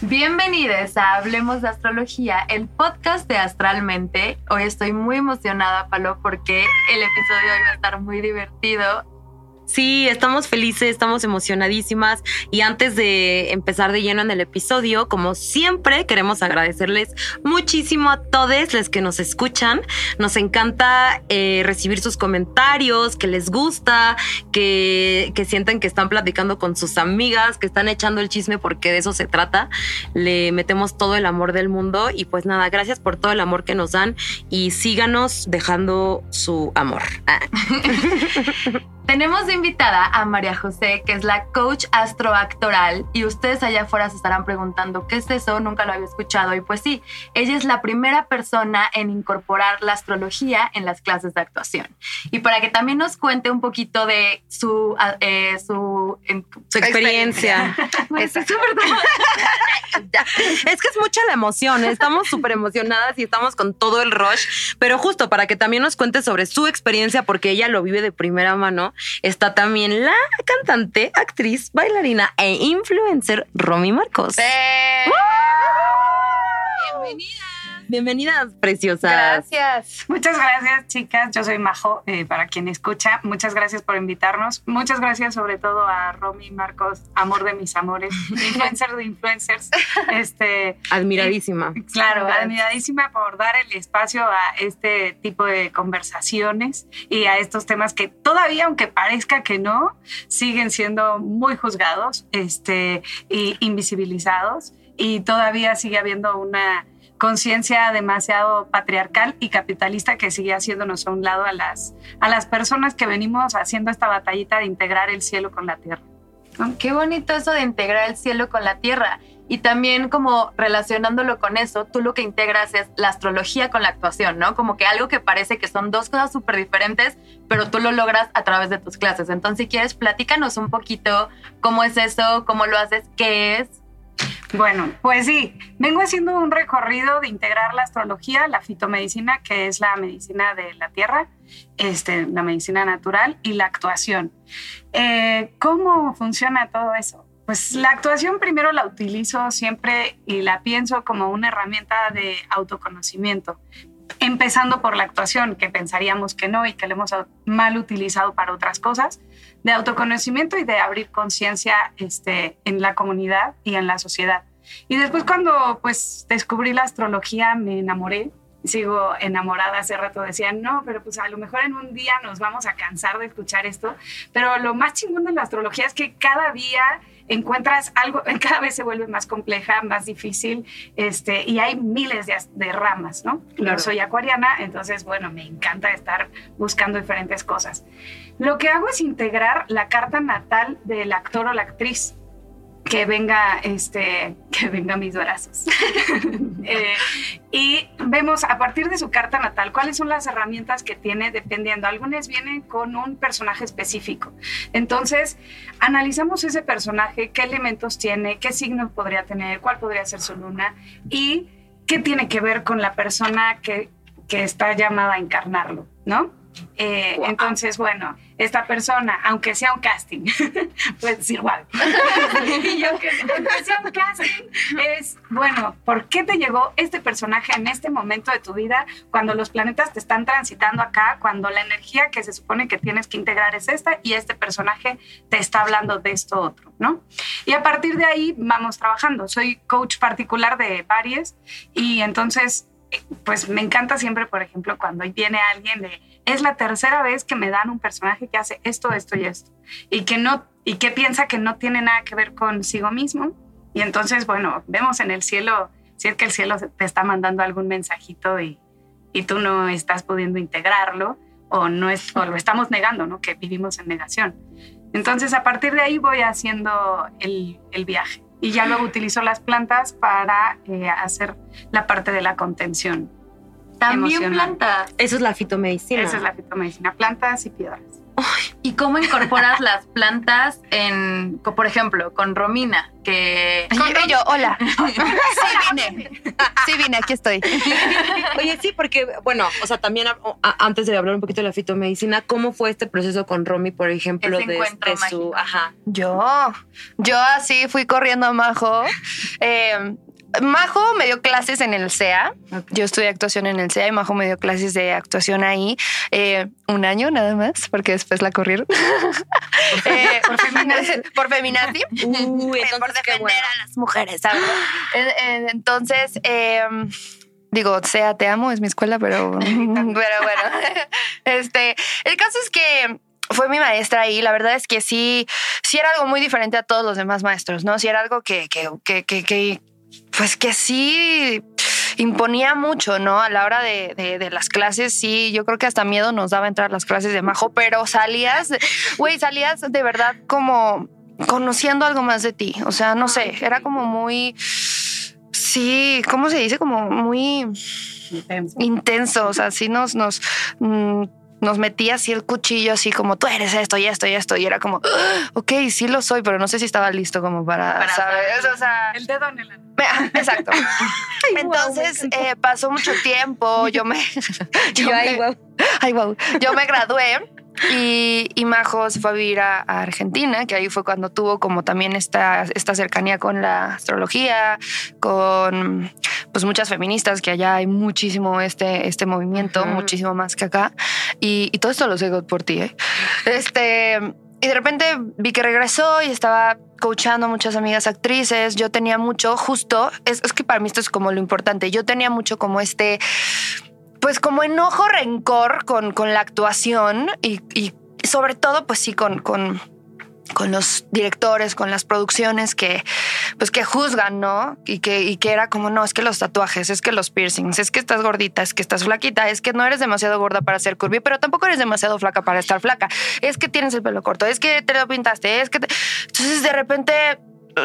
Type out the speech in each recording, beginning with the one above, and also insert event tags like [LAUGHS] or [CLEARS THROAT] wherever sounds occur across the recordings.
Bienvenidos a Hablemos de Astrología, el podcast de Astralmente. Hoy estoy muy emocionada, Palo, porque el episodio de hoy va a estar muy divertido Sí, estamos felices, estamos emocionadísimas y antes de empezar de lleno en el episodio, como siempre, queremos agradecerles muchísimo a todos los que nos escuchan. Nos encanta eh, recibir sus comentarios, que les gusta, que, que sienten que están platicando con sus amigas, que están echando el chisme porque de eso se trata. Le metemos todo el amor del mundo y pues nada, gracias por todo el amor que nos dan y síganos dejando su amor. Ah. [LAUGHS] Tenemos invitada a María José, que es la coach astroactoral, y ustedes allá afuera se estarán preguntando qué es eso, nunca lo había escuchado. Y pues sí, ella es la primera persona en incorporar la astrología en las clases de actuación. Y para que también nos cuente un poquito de su, eh, su, su, experiencia. [LAUGHS] [LAUGHS] es, [LAUGHS] es que es mucha la emoción, estamos súper emocionadas y estamos con todo el rush, pero justo para que también nos cuente sobre su experiencia, porque ella lo vive de primera mano está también la cantante, actriz, bailarina e influencer Romy Marcos. Bienvenida. Bienvenidas, preciosas. Gracias. Muchas gracias, chicas. Yo soy Majo, eh, para quien escucha. Muchas gracias por invitarnos. Muchas gracias sobre todo a Romy Marcos, amor de mis amores, [LAUGHS] influencer de influencers. Este, admiradísima. Eh, claro, admiradísima por dar el espacio a este tipo de conversaciones y a estos temas que todavía, aunque parezca que no, siguen siendo muy juzgados este, y invisibilizados y todavía sigue habiendo una conciencia demasiado patriarcal y capitalista que sigue haciéndonos a un lado a las, a las personas que venimos haciendo esta batallita de integrar el cielo con la tierra. Qué bonito eso de integrar el cielo con la tierra. Y también como relacionándolo con eso, tú lo que integras es la astrología con la actuación, ¿no? Como que algo que parece que son dos cosas súper diferentes, pero tú lo logras a través de tus clases. Entonces, si quieres, platícanos un poquito cómo es eso, cómo lo haces, qué es bueno, pues sí, vengo haciendo un recorrido de integrar la astrología, la fitomedicina, que es la medicina de la tierra, este, la medicina natural y la actuación. Eh, ¿Cómo funciona todo eso? Pues la actuación primero la utilizo siempre y la pienso como una herramienta de autoconocimiento empezando por la actuación, que pensaríamos que no y que lo hemos mal utilizado para otras cosas, de autoconocimiento y de abrir conciencia este, en la comunidad y en la sociedad. Y después cuando pues descubrí la astrología me enamoré, sigo enamorada, hace rato decía, no, pero pues a lo mejor en un día nos vamos a cansar de escuchar esto, pero lo más chingón de la astrología es que cada día encuentras algo, [LAUGHS] cada vez se vuelve más compleja, más difícil, este, y hay miles de, ramas, ¿no? Yo soy acuariana, entonces, bueno, me encanta estar buscando diferentes cosas. Lo que hago es integrar la carta natal del actor o la actriz que venga, este, [LAUGHS] que venga mis brazos. [LAUGHS] Eh, y vemos a partir de su carta natal cuáles son las herramientas que tiene dependiendo. Algunas vienen con un personaje específico. Entonces, analizamos ese personaje, qué elementos tiene, qué signos podría tener, cuál podría ser su luna y qué tiene que ver con la persona que, que está llamada a encarnarlo, ¿no? Eh, entonces, bueno, esta persona, aunque sea un casting, [LAUGHS] pues igual. [LAUGHS] y aunque, sea un casting, es, bueno, ¿por qué te llegó este personaje en este momento de tu vida cuando los planetas te están transitando acá, cuando la energía que se supone que tienes que integrar es esta y este personaje te está hablando de esto otro, ¿no? Y a partir de ahí vamos trabajando. Soy coach particular de Paries y entonces pues me encanta siempre, por ejemplo, cuando viene alguien de, es la tercera vez que me dan un personaje que hace esto, esto y esto, y que no, y que piensa que no tiene nada que ver consigo mismo. Y entonces, bueno, vemos en el cielo, si es que el cielo te está mandando algún mensajito y, y tú no estás pudiendo integrarlo, o, no es, o lo estamos negando, ¿no? Que vivimos en negación. Entonces, a partir de ahí voy haciendo el, el viaje y ya luego utilizo las plantas para eh, hacer la parte de la contención. También plantas. Eso es la fitomedicina. Esa es la fitomedicina, plantas y piedras. ¿Y cómo incorporas [LAUGHS] las plantas en, por ejemplo, con Romina? Que Y yo, hola. [LAUGHS] Sí vine. Sí vine, aquí estoy. [LAUGHS] Oye, sí, porque, bueno, o sea, también a- a- antes de hablar un poquito de la fitomedicina, ¿cómo fue este proceso con Romy, por ejemplo, de, de su. Ajá. Yo, yo así fui corriendo a Majo. Eh, Majo me dio clases en el CEA. Yo estudié actuación en el CEA y Majo me dio clases de actuación ahí eh, un año nada más, porque después la corrieron. [LAUGHS] Eh, por feminazi. por feminazi. Eh, [LAUGHS] entonces, por defender bueno. a las mujeres, ¿sabes? Entonces, eh, digo, sea, te amo, es mi escuela, pero, [LAUGHS] pero bueno. Este, el caso es que fue mi maestra ahí. La verdad es que sí, sí era algo muy diferente a todos los demás maestros, ¿no? Sí era algo que, que, que, que, pues que sí imponía mucho, ¿no? A la hora de, de, de las clases, sí, yo creo que hasta miedo nos daba entrar a las clases de Majo, pero salías, güey, salías de verdad como conociendo algo más de ti. O sea, no sé, era como muy, sí, ¿cómo se dice? Como muy intenso. O sea, sí nos, nos, mm, nos metía así el cuchillo, así como tú eres esto y esto y esto. Y era como, "Ah, ok, sí lo soy, pero no sé si estaba listo como para, Para saber. saber. O sea, El dedo en el [LAUGHS] Exacto. [LAUGHS] Entonces eh, pasó mucho tiempo. Yo me. yo [LAUGHS] Yo, ay, me-. Ay, wow. Yo me gradué y, y Majo se fue a vivir a, a Argentina, que ahí fue cuando tuvo como también esta, esta cercanía con la astrología, con pues muchas feministas, que allá hay muchísimo este, este movimiento, Ajá. muchísimo más que acá. Y, y todo esto lo sé por ti, ¿eh? Este. Y de repente vi que regresó y estaba coachando a muchas amigas actrices. Yo tenía mucho, justo, es, es que para mí esto es como lo importante. Yo tenía mucho como este, pues como enojo, rencor con, con la actuación y, sobre todo, pues sí, con, con, con los directores, con las producciones que, pues que juzgan, ¿no? Y que, y que era como, no, es que los tatuajes, es que los piercings, es que estás gordita, es que estás flaquita, es que no eres demasiado gorda para ser curvy, pero tampoco eres demasiado flaca para estar flaca, es que tienes el pelo corto, es que te lo pintaste, es que... te- Entonces de repente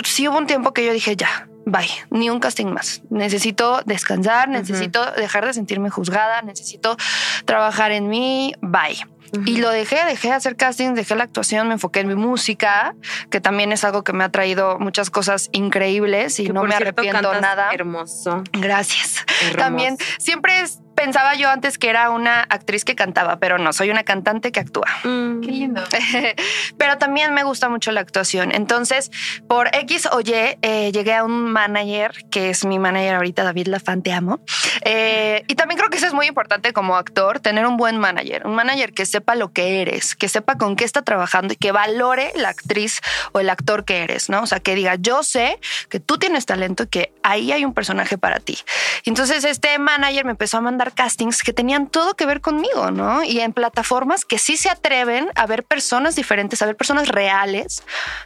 sí hubo un tiempo que yo dije, ya, bye, ni un casting más. Necesito descansar, necesito dejar de sentirme juzgada, necesito trabajar en mí, bye. Y lo dejé, dejé de hacer castings, dejé la actuación, me enfoqué en mi música, que también es algo que me ha traído muchas cosas increíbles y Que no me cierto, arrepiento nada. Hermoso. Gracias. hermoso. También siempre es- pensaba yo antes que era una actriz que cantaba, pero no, soy una cantante que actúa. Mm. qué lindo. [LAUGHS] pero también me gusta mucho la actuación. Entonces, por X o Y, eh, llegué a un manager, que es mi manager ahorita, David Lafán, te amo. Eh, y también creo que eso es muy importante como actor, tener un buen manager, un manager que sepa lo que eres, que sepa con qué está trabajando y que valore la actriz o el actor que eres, ¿no? O sea, que diga, yo sé que tú tienes talento y que ahí hay un personaje para ti. Entonces este manager me empezó a mandar castings que tenían todo que ver conmigo, ¿no? Y en plataformas que sí se atreven a ver personas diferentes, a ver personas reales,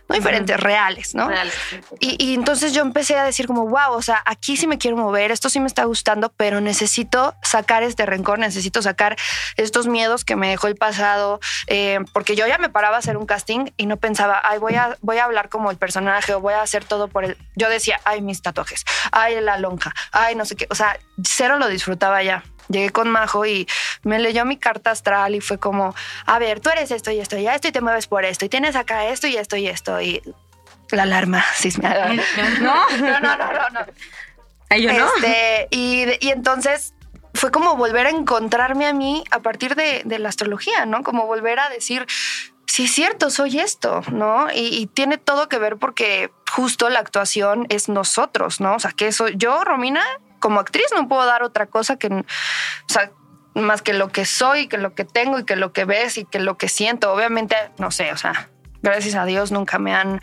no diferentes, reales, ¿no? Real. Y, y entonces yo empecé a decir como, wow, o sea, aquí sí me quiero mover, esto sí me está gustando, pero necesito sacar este rencor, necesito sacar estos miedos que me dejó el pasado, eh, porque yo ya me paraba a hacer un casting y no pensaba, ay, voy a, voy a hablar como el personaje o voy a hacer todo por él. Yo decía, ay, mis tatuajes, ay, la lonja, ay, no sé qué, o sea, cero lo disfrutaba ya. Llegué con Majo y me leyó mi carta astral y fue como, a ver, tú eres esto y esto y esto y te mueves por esto y tienes acá esto y esto y esto y la alarma sismeada. ¿No? No, no, no, no, no. Ay, yo no. Este, y, y entonces fue como volver a encontrarme a mí a partir de, de la astrología, ¿no? Como volver a decir, sí es cierto, soy esto, ¿no? Y, y tiene todo que ver porque justo la actuación es nosotros, ¿no? O sea, que eso, yo, Romina, como actriz no puedo dar otra cosa que, o sea, más que lo que soy, que lo que tengo y que lo que ves y que lo que siento. Obviamente, no sé, o sea, gracias a Dios nunca me han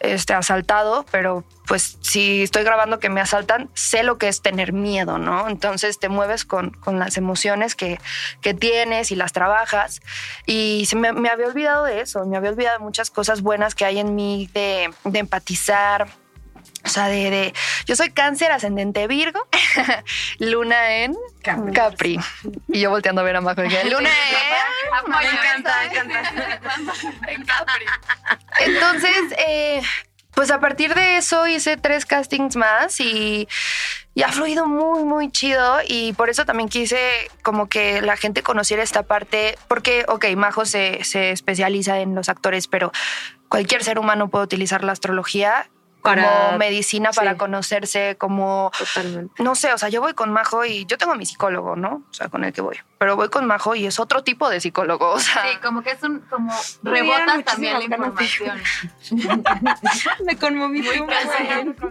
este, asaltado, pero pues si estoy grabando que me asaltan, sé lo que es tener miedo, ¿no? Entonces te mueves con, con las emociones que, que tienes y las trabajas. Y se me, me había olvidado de eso, me había olvidado de muchas cosas buenas que hay en mí de, de empatizar. O sea, de, de- Yo soy cáncer ascendente Virgo, [LAUGHS] luna en Capri. Capri. Y yo volteando a ver a Majo. y que, [LAUGHS] Luna en... Me encanta, me encanta. [LAUGHS] en Capri. Entonces, eh, pues pues a partir de eso hice tres castings más y, y, ha fluido muy, muy chido. Y por eso también quise como que la gente conociera esta parte, porque, ok, Majo se, se especializa en los actores, pero cualquier ser humano puede utilizar la astrología como medicina para conocerse, como... Totalmente. No sé, o sea, yo voy con Majo y yo tengo a mi psicólogo, ¿no? O sea, con el que voy. Pero voy con Majo y es otro tipo de psicólogo, o sea... Sí, como que es un... como rebotas también la información. [LAUGHS] Me conmoví muy con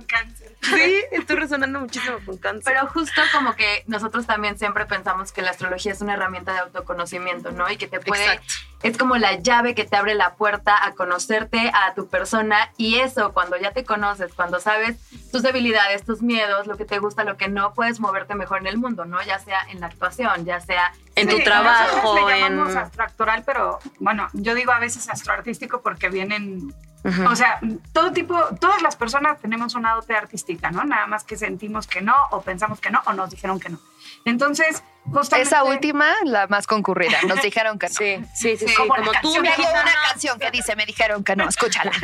cáncer. Sí, estoy resonando muchísimo con cáncer. Pero justo como que nosotros también siempre pensamos que la astrología es una herramienta de autoconocimiento, ¿no? Y que te puede... Exacto. Es como la llave que te abre la puerta a conocerte a tu persona y eso, cuando ya te conoces, cuando sabes tus debilidades, tus miedos, lo que te gusta, lo que no, puedes moverte mejor en el mundo, ¿no? Ya sea en la actuación, ya sea en Sí, tu trabajo, le en... llamamos astroactoral, pero bueno, yo digo a veces astroartístico porque vienen, Ujú. o sea, todo tipo, todas las personas tenemos una dote artística, ¿no? Nada más que sentimos que no, o pensamos que no, o nos dijeron que no. Entonces, justamente... Esa última, la más concurrida. Nos [LAUGHS] dijeron que no. Sí, sí, sí, sí. Como tú me una canción que dice, me dijeron que no, escúchala. [LAUGHS]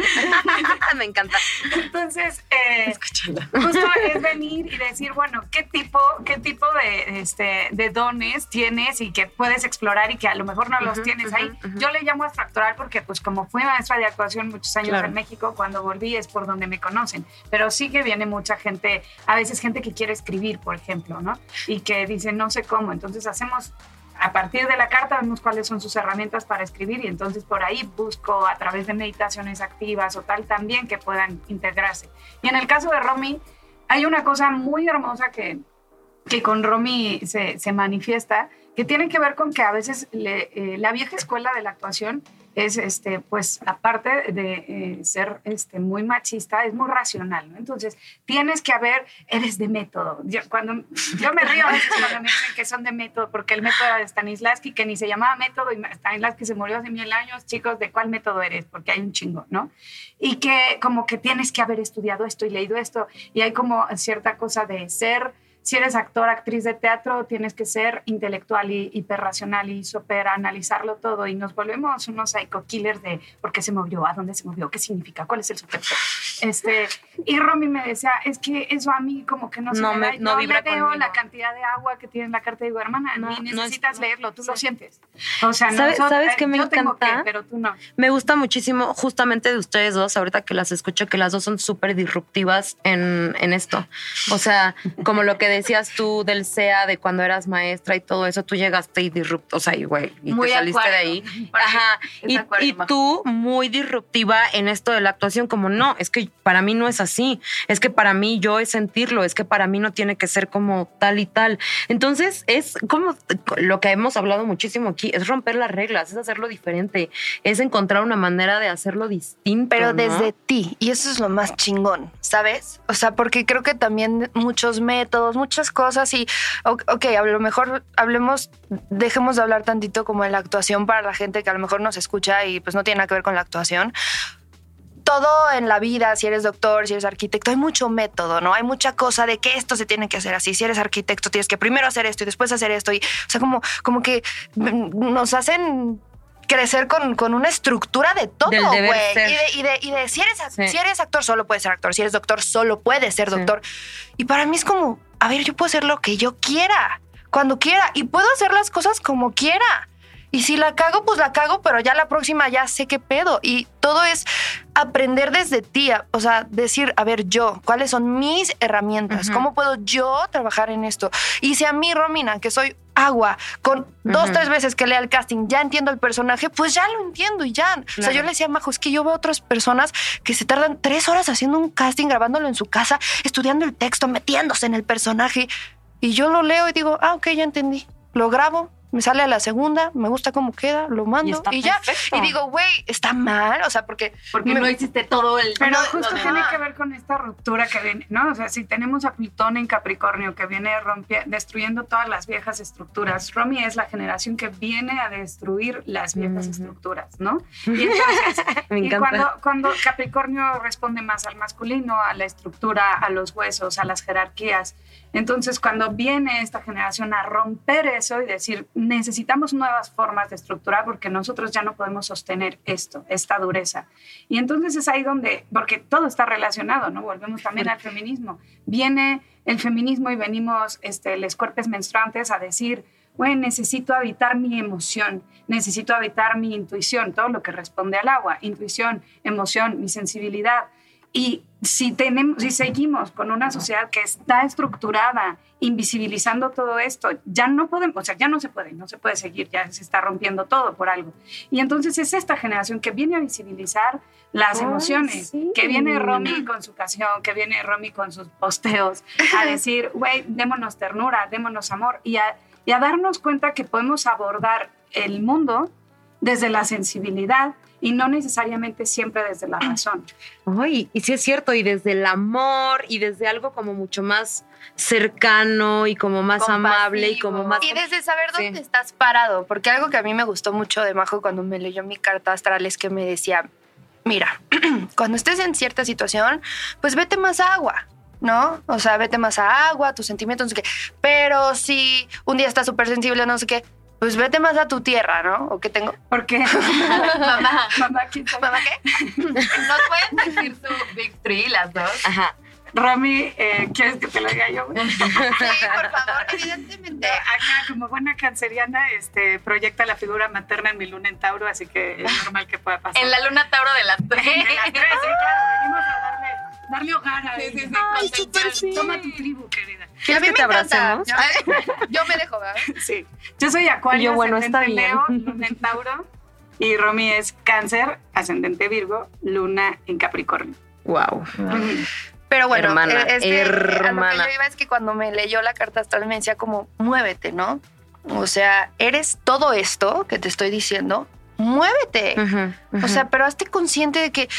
Me encanta. Entonces, eh, Escúchala. justo es venir y decir, bueno, ¿qué tipo, qué tipo de, este, de dones tienes y que puedes explorar y que a lo mejor no los Ujú, tienes ujú, ahí? ujú. Yo le llamo astractoral porque pues como fui maestra de actuación muchos años Claro. en México, cuando volví es por donde me conocen, pero sí que viene mucha gente, a veces gente que quiere escribir, por ejemplo, ¿no? Y que dice, no sé cómo, entonces hacemos... A partir de la carta vemos cuáles son sus herramientas para escribir y entonces por ahí busco a través de meditaciones activas o tal también que puedan integrarse. Y en el caso de Romy, hay una cosa muy hermosa que, que con Romy se, se manifiesta, que tiene que ver con que a veces eh, la vieja escuela de la actuación es, este, pues, aparte de eh, ser este, muy machista, es muy racional. Entonces, tienes que haber, eres de método. Yo, cuando, yo me río a veces cuando me dicen que son de método, porque el método de Stanislavski, que ni se llamaba método, y Stanislavski se murió hace mil años, chicos, ¿de cuál método eres? Porque hay un chingo, ¿no? Y que como que tienes que haber estudiado esto y leído esto, y hay como cierta cosa de ser si eres actor, actriz de teatro, tienes que ser intelectual y hiperracional y super analizarlo todo y nos volvemos unos psycho killers de por qué se movió, a dónde se movió, qué significa, cuál es el subtexto. Este, y Romy me decía, es que eso a mí como que no se No me da. No vibra le veo la cantidad de agua que tiene en la carta y digo, hermana, No, ni no es- necesitas no. leerlo, tú lo Sí. sientes. O sea, no, ¿Sabes- sabes eh, qué me yo tengo encanta? que, pero tú no. Me gusta muchísimo justamente de ustedes dos, ahorita que las escucho, que las dos son súper disruptivas en, en esto. O sea, como lo que decías tú del SEA, de cuando eras maestra y todo eso, tú llegaste y disrupt, o sea, y güey, y Muy te saliste de ahí. Ajá. Y, tú muy disruptiva en esto de la actuación, como no, es que para mí no es así, es que para mí yo es sentirlo, es que para mí no tiene que ser como tal y tal. Entonces es como lo que hemos hablado muchísimo aquí, es romper las reglas, es hacerlo diferente, es encontrar una manera de hacerlo distinto. Pero ¿no? desde ti. Y eso es lo más chingón, ¿sabes? O sea, porque creo que también muchos métodos, muchas cosas y, ok, a lo mejor hablemos, dejemos de hablar tantito como de la actuación para la gente que a lo mejor nos escucha y pues no tiene nada que ver con la actuación. Todo en la vida, si eres doctor, si eres arquitecto, hay mucho método, ¿no? Hay mucha cosa de que esto se tiene que hacer así. Si eres arquitecto, tienes que primero hacer esto y después hacer esto. Y, o sea, como, como que mm, nos hacen crecer con, con una estructura de todo, güey. Y de, y, de, y de si, eres, Sí. si eres actor, solo puedes ser actor. Si eres doctor, solo puedes ser Sí. doctor. Y para mí es como, a ver, yo puedo hacer lo que yo quiera, cuando quiera, y puedo hacer las cosas como quiera. Y si la cago, pues la cago, pero ya la próxima ya sé qué pedo. Y todo es aprender desde ti, o sea, decir, a ver, yo, ¿cuáles son mis herramientas? ¿Cómo puedo yo trabajar en esto? Y si a mí, Romina, que soy agua, con dos, tres veces que lea el casting, ya entiendo el personaje, pues ya lo entiendo y ya. O sea, yo le decía a Majo, es que yo veo otras personas que se tardan tres horas haciendo un casting, grabándolo en su casa, estudiando el texto, metiéndose en el personaje. Y yo lo leo y digo, ah, ok, ya entendí. Lo grabo, me sale a la segunda, me gusta cómo queda, lo mando está y, ya. perfecto. Y digo, güey, está mal, o sea, porque Porque Me- no hiciste todo el... Pero justo tiene que ver con esta ruptura que viene, ¿no? O sea, si tenemos a Plutón en Capricornio que viene destruyendo todas las viejas estructuras, Romy es la generación que viene a destruir las viejas Ujú. estructuras, ¿no? [LAUGHS] Y entonces, Me y encanta. cuando, cuando Capricornio responde más al masculino, a la estructura, a los huesos, a las jerarquías, entonces cuando viene esta generación a romper eso y decir, necesitamos nuevas formas de estructurar porque nosotros ya no podemos sostener esto, esta dureza. Y entonces es ahí donde, porque todo está relacionado, ¿no? Volvemos también al feminismo. Viene el feminismo y venimos, este, les cuerpos menstruantes a decir, bueno, necesito habitar mi emoción, necesito habitar mi intuición, todo lo que responde al agua, intuición, emoción, mi sensibilidad. Y si, tenemos, si seguimos con una sociedad que está estructurada, invisibilizando todo esto, ya no podemos, o sea, ya no se puede, no se puede seguir, ya se está rompiendo todo por algo. Y entonces es esta generación que viene a visibilizar las emociones, que viene Romy con su canción, que viene Romy con sus posteos, a [LAUGHS] decir, güey, démonos ternura, démonos amor, y a, y a darnos cuenta que podemos abordar el mundo desde la sensibilidad, y no necesariamente siempre desde la razón. Ay, y sí es cierto, y desde el amor y desde algo como mucho más cercano y como más amable y como más... Y desde saber dónde estás parado, porque algo que a mí me gustó mucho de Majo cuando me leyó mi carta astral es que me decía, mira, [CLEARS THROAT] cuando estés en cierta situación, pues vete más a agua. ¿no? O sea, vete más a agua, tus sentimientos, no sé qué. Pero si un día estás súper sensible, no sé qué, pues vete más a tu tierra, ¿no? ¿O qué tengo? ¿Por qué? [LAUGHS] mamá. Mamá, ¿quién ¿Mamá qué? ¿Nos pueden decir su Big Three, las dos? Ajá. Rami, eh, ¿quieres que te lo diga yo? Sí, por favor, evidentemente. Acá, como buena canceriana, este, proyecta la figura materna en mi luna en Tauro, así que es normal que pueda pasar. En la luna Tauro de las tres. De las tres, sí, claro, venimos a darle, darle hogar a Sí, sí, sí, Ay. Toma tu tribu, querida. Y a mí que me te encanta. abracemos? [LAUGHS] Yo me dejo, ¿verdad? [LAUGHS] Sí. Yo soy Acuario, Yo, bueno, está ascendente bien. Leo, luna en Tauro. Y Romy es Cáncer, ascendente Virgo, luna en Capricornio. Wow. Pero bueno, Hermana, eh, este, eh, a lo que hermana. yo iba es que cuando me leyó la carta astral me decía como, muévete, ¿no? O sea, eres todo esto que te estoy diciendo, muévete. O sea, pero hazte consciente de que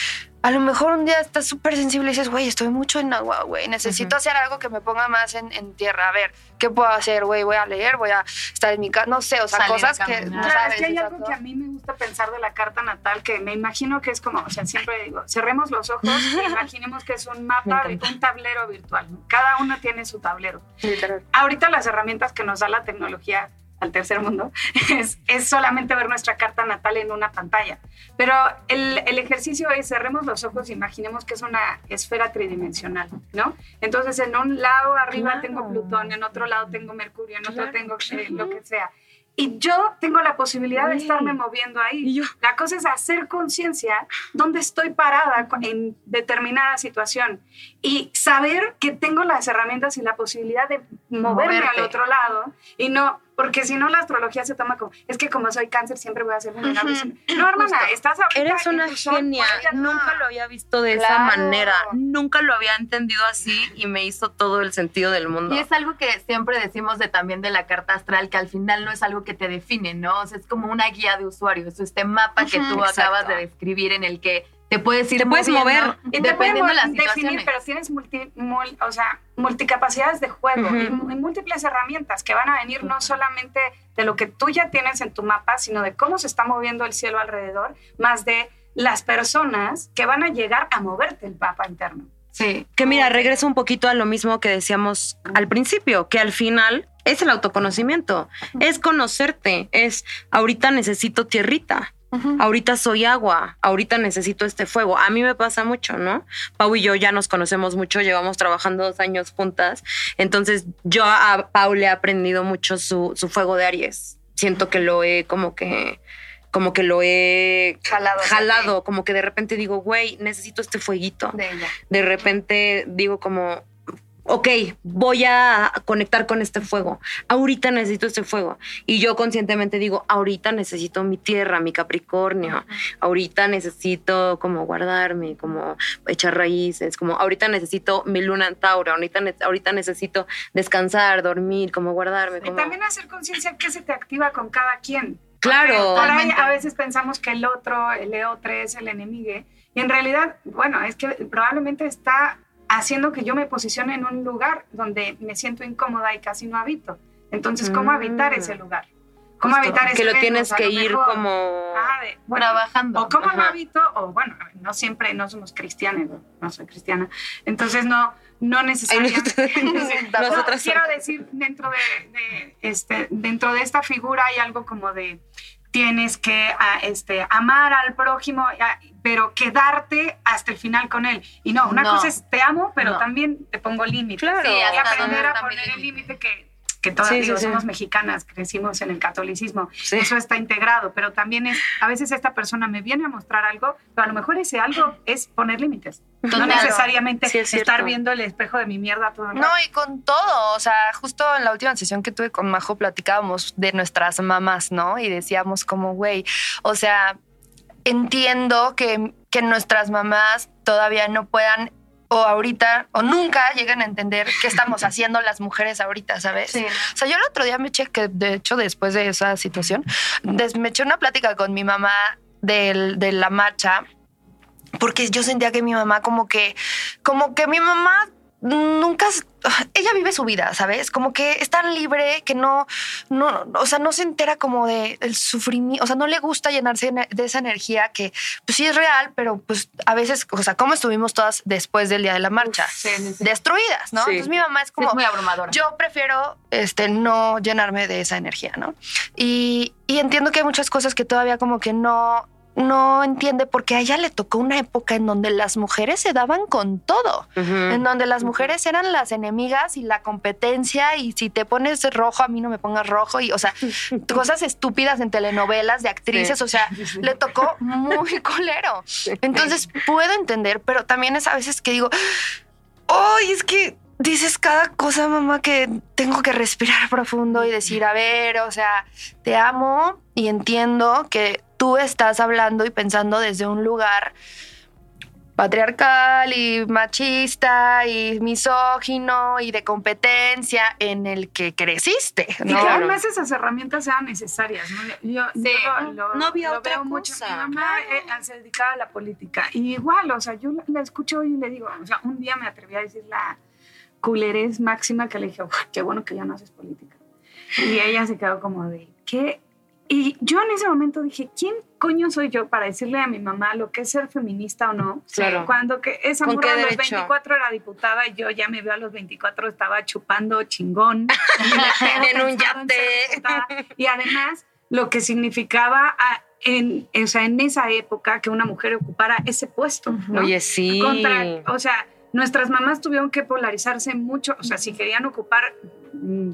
a lo mejor un día estás súper sensible y dices, güey, estoy mucho en agua, güey, necesito hacer algo que me ponga más en, en tierra. A ver, ¿qué puedo hacer, güey? Voy a leer, voy a estar en mi casa, no sé, o sea, Salir cosas que no Claro, sabes. es que hay algo que a mí me gusta pensar de la carta natal, que me imagino que es como, o sea, siempre digo, cerremos los ojos e [LAUGHS] imaginemos que es un mapa, un tablero virtual. Cada uno tiene su tablero. Literal. Ahorita las herramientas que nos da la tecnología al tercer mundo [LAUGHS] es, es solamente ver nuestra carta natal en una pantalla. Pero el, el ejercicio es cerremos los ojos e imaginemos que es una esfera tridimensional, ¿no? Entonces en un lado arriba Claro. tengo Plutón, en otro lado tengo Mercurio, en otro tengo eh, lo que sea. Y yo tengo la posibilidad de estarme moviendo ahí. Y yo. La cosa es hacer conciencia dónde estoy parada en determinada situación y saber que tengo las herramientas y la posibilidad de moverme Moverte. al otro lado y no, porque si no la astrología se toma como, es que como soy cáncer siempre voy a ser vulnerable. No, hermana, estás ahorita Eres una genia. Nunca lo había visto de esa manera. Nunca lo había entendido así y me hizo todo el sentido del mundo. Y es algo que siempre decimos de también de la carta astral, que al final no es algo que te define, ¿no? O sea, es como una guía de usuario, es este mapa que tú acabas de describir en el que te puedes ir Te puedes moviendo mover. Y te pueden dependiendo de las definir, pero tienes multi, mul- o sea, multicapacidades de juego y múltiples herramientas que van a venir no solamente de lo que tú ya tienes en tu mapa, sino de cómo se está moviendo el cielo alrededor, más de las personas que van a llegar a moverte el mapa interno. Sí. Que mira, regreso un poquito a lo mismo que decíamos al principio, que al final es el autoconocimiento, es conocerte, es ahorita necesito tierrita, ahorita soy agua, ahorita necesito este fuego. A mí me pasa mucho, ¿no? Pau y yo ya nos conocemos mucho, llevamos trabajando dos años juntas, entonces yo a Pau le he aprendido mucho su, su fuego de Aries. Siento que lo he como que como que lo he Jalado. jalado, como que de repente digo, güey, necesito este fueguito De ella. de repente digo como, ok, voy a conectar con este fuego. Ahorita necesito este fuego. Y yo conscientemente digo, ahorita necesito mi tierra, mi Capricornio. Ahorita necesito como guardarme, como echar raíces, como ahorita necesito mi luna en Tauro. Ahorita, ahorita necesito descansar, dormir, como guardarme. Y Como... también hacer conciencia qué se te activa con cada quien. Claro. Ahí a veces pensamos que el otro, el otro es el enemigo. Y en realidad, bueno, es que probablemente está haciendo que yo me posicione en un lugar donde me siento incómoda y casi no habito. Entonces, ¿cómo Mm. habitar ese lugar? ¿Cómo Justo, habitar ese que lo tienes A que lo ir mejor, como... ah, de- bueno, Trabajando. o cómo lo Ajá. habito, o bueno, no siempre, no somos cristianos, no, no soy cristiana. Entonces, no, no necesariamente. [LAUGHS] Quiero decir, dentro de, de, este, dentro de esta figura hay algo como de tienes que ah, este, amar al prójimo, ah, pero quedarte hasta el final con él. Y no, una No. cosa es te amo, pero No. también te pongo límites. Claro. Sí, Y aprender a poner el límite que, que todas Sí, sí, digo, sí. somos mexicanas, crecimos en el catolicismo. Eso está integrado, pero también es, a veces esta persona me viene a mostrar algo, pero a lo mejor ese algo es poner límites. No necesariamente es estar viendo el espejo de mi mierda todo el No, y con todo, o sea, justo en la última sesión que tuve con Majo platicábamos de nuestras mamás, ¿no? Y decíamos como, güey, o sea, entiendo que, que nuestras mamás todavía no puedan o ahorita o nunca llegan a entender qué estamos [LAUGHS] haciendo las mujeres ahorita, ¿sabes? Sí. O sea, yo el otro día me eché, que de hecho después de esa situación, me eché una plática con mi mamá del- de la marcha, porque yo sentía que mi mamá como que, como que mi mamá nunca, ella vive su vida, ¿sabes? Como que es tan libre que no, no, o sea, no se entera como de el sufrimiento, o sea, no le gusta llenarse de esa energía que, pues sí es real, pero pues a veces, o sea, ¿cómo estuvimos todas después del día de la marcha? Sí, sí, sí. Destruidas, ¿no? Entonces mi mamá es como, es muy abrumador. yo prefiero este, no llenarme de esa energía, ¿no? Y, y entiendo que hay muchas cosas que todavía como que no, no entiende porque a ella le tocó una época en donde las mujeres se daban con todo, en donde las mujeres eran las enemigas y la competencia y si te pones rojo, a mí no me pongas rojo y, o sea, [LAUGHS] cosas estúpidas en telenovelas de actrices, Sí. o sea, le tocó muy [LAUGHS] colero. Entonces puedo entender, pero también es a veces que digo, ¡ay, es que dices cada cosa, mamá, que tengo que respirar profundo y decir, a ver, o sea, te amo y entiendo que tú estás hablando y pensando desde un lugar patriarcal y machista y misógino y de competencia en el que creciste, Y ¿no? que Claro. además esas herramientas sean necesarias. ¿no? Yo, Sí. yo lo, lo- No había lo otra veo mucho. cosa. Mi mamá eh, se dedicaba a la política. Y igual, o sea, yo la, la escucho y le digo, o sea, un día me atreví a decir la culerez máxima que le dije, "Uf, qué bueno que ya no haces política. Y ella se quedó como de, ¿qué? Y yo en ese momento dije, ¿quién coño soy yo para decirle a mi mamá lo que es ser feminista o no? Claro. Cuando que esa ¿Con morra qué a los derecho? 24 era diputada y yo ya me veo a los 24 estaba chupando chingón. [LAUGHS] En un yate. Y además lo que significaba ah, en, o sea, en esa época que una mujer ocupara ese puesto. ¿no? Oye, sí. Contra- o sea, nuestras mamás tuvieron que polarizarse mucho, o sea, si querían ocupar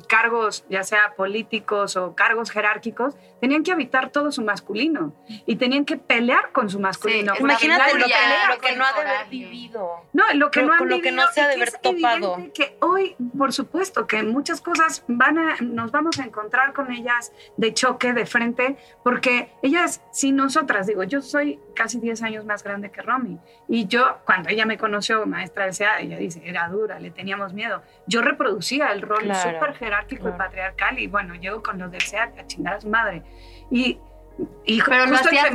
cargos, ya sea políticos o cargos jerárquicos, tenían que habitar todo su masculino y tenían que pelear con su masculino. Sí, Imagínate lo que, pelea lo que no ha de haber vivido. no, lo que Lo- no han con lo que vivido no se ha de haber es topado. que hoy, por supuesto, que muchas cosas van a, nos vamos a encontrar con ellas de choque, de frente, porque ellas, si nosotras, digo, yo soy casi 10 años más grande que Romy, y yo, cuando ella me conoció, maestra de SEA, ella dice, era dura, le teníamos miedo. Yo reproducía el rol Claro, súper jerárquico claro. y patriarcal, y bueno, llego con los del SEA a chingar a su madre. Y, y Pero lo hacías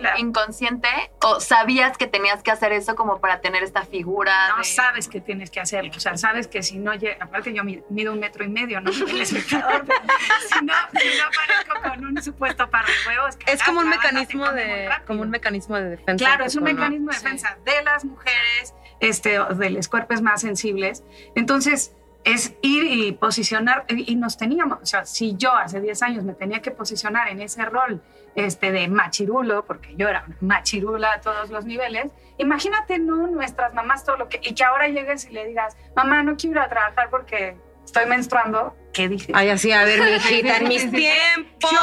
la- inconsciente o sabías que tenías que hacer eso como para tener esta figura. No de- sabes que tienes que hacerlo. O sea, sabes que si no llega, aparte yo mi- mido un metro y medio, ¿no? El espectador, pero [LAUGHS] si no, si no aparezco con un supuesto par de huevos. que Es como un mecanismo de, como un mecanismo de defensa. Claro, es un Como- mecanismo de Sí. defensa de las mujeres, este, de los cuerpos más sensibles. Entonces, es ir y posicionar, y nos teníamos, o sea, si yo hace 10 años me tenía que posicionar en ese rol este, de machirulo, porque yo era una machirula a todos los niveles, imagínate, ¿no? Nuestras mamás, todo lo que, y que ahora llegues y le digas, mamá, no quiero ir a trabajar porque estoy menstruando, ¿qué dices? Ay, así, a ver, [LAUGHS] mi hijita, en mis tiempos. Yo lo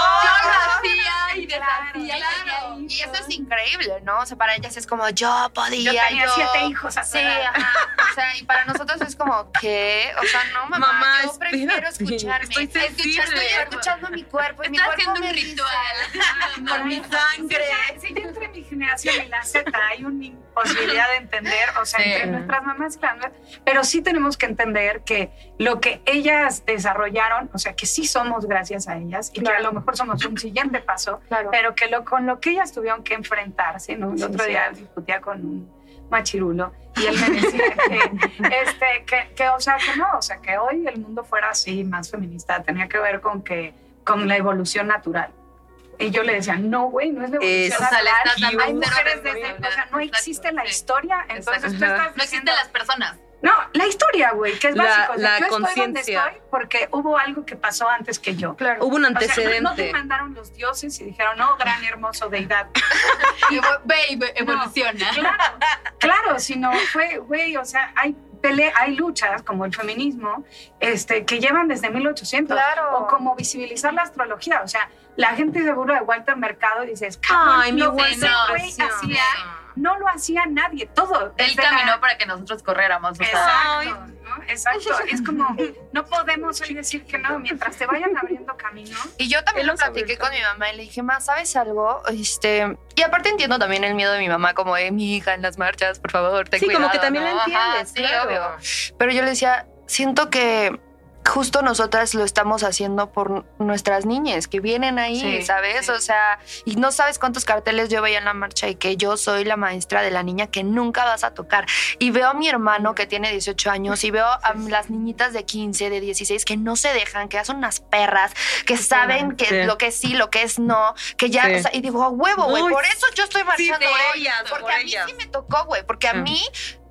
hacía y deshacía. Claro, y y eso es increíble, ¿no? O sea, para ellas es como yo podía, yo tenía yo- siete hijos a tu Sí, ajá. O sea, y para nosotros es como, ¿qué? O sea, no, mamá, Mamá, yo prefiero escucharme. estoy Escuchar- sensible. Estoy escuchando mi cuerpo y mi Estás cuerpo haciendo un ritual. Con mi sangre. ya, si ya entre mi generación y la Z hay una imposibilidad de entender, o sea, Sí. entre nuestras mamás y las pero sí tenemos que entender que lo que ellas desarrollaron, o sea, que sí somos gracias a ellas y que a lo mejor somos un siguiente paso, Claro. pero que lo, con lo que ellas tuvieron que enfrentarse, ¿no? El Sí, otro sí. día discutía con un machirulo y él me decía que, [LAUGHS] este, que, que, o sea, que no, o sea, que hoy el mundo fuera así, más feminista, tenía que ver con que, con la evolución natural. Y yo le decía, no, güey, no es la evolución Es- O sea, le natural. estás dando Hay mujeres desde, responsabilidad. o sea, no Exacto, existe la sí. historia, entonces Exacto. tú estás No existen las personas. no, la historia, güey, que es La- básico. O sea, la yo estoy donde conciencia. estoy porque hubo algo que pasó antes que yo. Claro. Hubo un O sea, no te antecedente. mandaron los dioses y dijeron, no, gran hermoso deidad. [LAUGHS] Y ve- evoluciona. Claro, claro, sino fue, güey, o sea, hay pele hay luchas como el feminismo este, que llevan desde 1800 Claro. o como visibilizar la astrología, o sea, la gente seguro de Walter Mercado dices, Ay, mi güey hacía, no lo hacía nadie, todo. Él la- caminó para que nosotros corriéramos. o sea, Exacto, ¿no? Exacto. Es como, no podemos hoy decir que no, mientras te vayan abriendo camino. Y yo también lo platiqué con mi mamá y le dije, ma, ¿sabes algo? Este, y aparte entiendo también el miedo de mi mamá, como de mi hija en las marchas, por favor, ten Sí, como cuidado", que también ¿no? Ajá, entiendes, sí, claro. obvio. Pero yo le decía, siento que justo nosotras lo estamos haciendo por nuestras niñas que vienen ahí, Sí, ¿sabes? sí. O sea, y no sabes cuántos carteles yo veía en la marcha y que yo soy la maestra de la niña que nunca vas a tocar. Y veo a mi hermano que tiene 18 años y veo a las niñitas de 15, de 16 que no se dejan, que son unas perras, que saben que Sí. lo que es sí, lo que es no, que ya, o sea, y digo, a huevo, güey, por eso yo estoy marchando ellas, porque por a mí ellas. sí me tocó, güey, porque a mí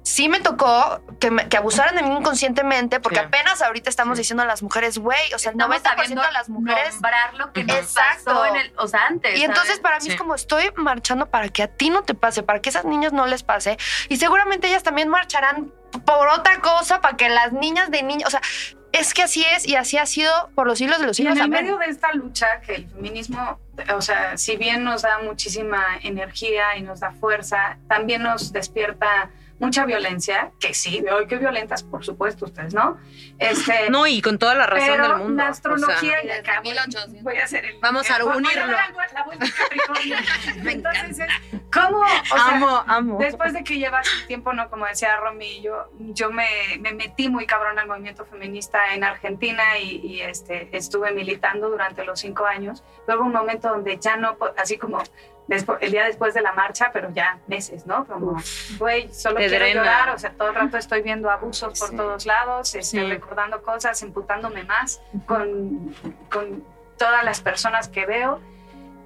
sí me tocó que, me- que abusaran de mí inconscientemente, porque Sí. apenas ahorita estamos Sí. diciendo a las mujeres, güey, o sea, el estamos 90% sabiendo de las mujeres... nombrar lo que nos Exacto. pasó en el, o sea, antes. Y entonces para mí Sí. es como estoy marchando para que a ti no te pase, para que a esas niñas no les pase. Y seguramente ellas también marcharán por otra cosa, para que las niñas de niños, o sea, es que así es y así ha sido por los siglos de los Y en siglos. el amén. medio de esta lucha que el feminismo, o sea, si bien nos da muchísima energía y nos da fuerza, también nos despierta mucha violencia, que sí, hoy que violentas, por supuesto, ustedes, ¿no? Este, [LAUGHS] No, y con toda la razón pero del mundo. la astrología, o sea, y acá voy, voy a hacer el... Vamos a unirlo. [LAUGHS] Entonces, es, ¿cómo? O sea, amo, amo. Después de que llevas un tiempo, ¿no? Como decía Romy, yo, yo me, me metí muy cabrón al movimiento feminista en Argentina y, y, este, estuve militando durante los cinco años. Luego un momento donde ya no, así como despu- el día después de la marcha, pero ya meses, ¿no? Como, güey, solo quiero drena. llorar, o sea, todo el rato estoy viendo abusos por Sí. todos lados, este, Sí. recordando cosas, imputándome más con, con todas las personas que veo.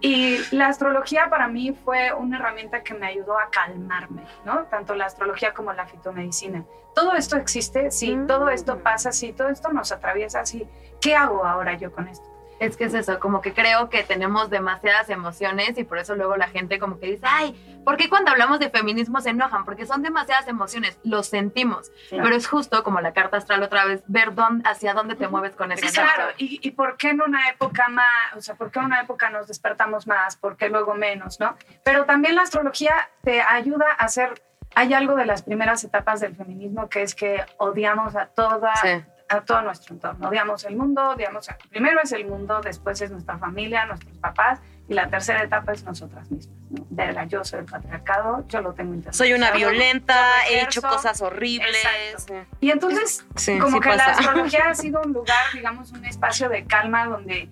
Y la astrología para mí fue una herramienta que me ayudó a calmarme, ¿no? Tanto la astrología como la fitomedicina. Todo esto existe, sí, Mm. todo esto pasa, sí, todo esto nos atraviesa, sí. ¿Qué hago ahora yo con esto? Es que es eso, como que creo que tenemos demasiadas emociones y por eso luego la gente como que dice, ay, ¿por qué cuando hablamos de feminismo se enojan? Porque son demasiadas emociones, lo sentimos. Pero es justo como la carta astral otra vez, ver dónde, hacia dónde te mueves con esa Sí, claro. ¿Y, ¿Y por qué en una época más, o sea, por qué en una época nos despertamos más, por qué luego menos, ¿no? Pero también la astrología te ayuda a hacer, hay algo de las primeras etapas del feminismo que es que odiamos a toda, Sí. A todo nuestro entorno. Odiamos el mundo, odiamos, a- primero es el mundo, después es nuestra familia, nuestros papás, y la tercera etapa es nosotras mismas. ¿no? Verga, yo soy el patriarcado, yo lo tengo internalizado. Soy una violenta, he hecho cosas horribles. Exacto. Y entonces, Sí, como sí que la pasa. astrología ha [LAUGHS] sido un lugar, digamos, un espacio de calma donde,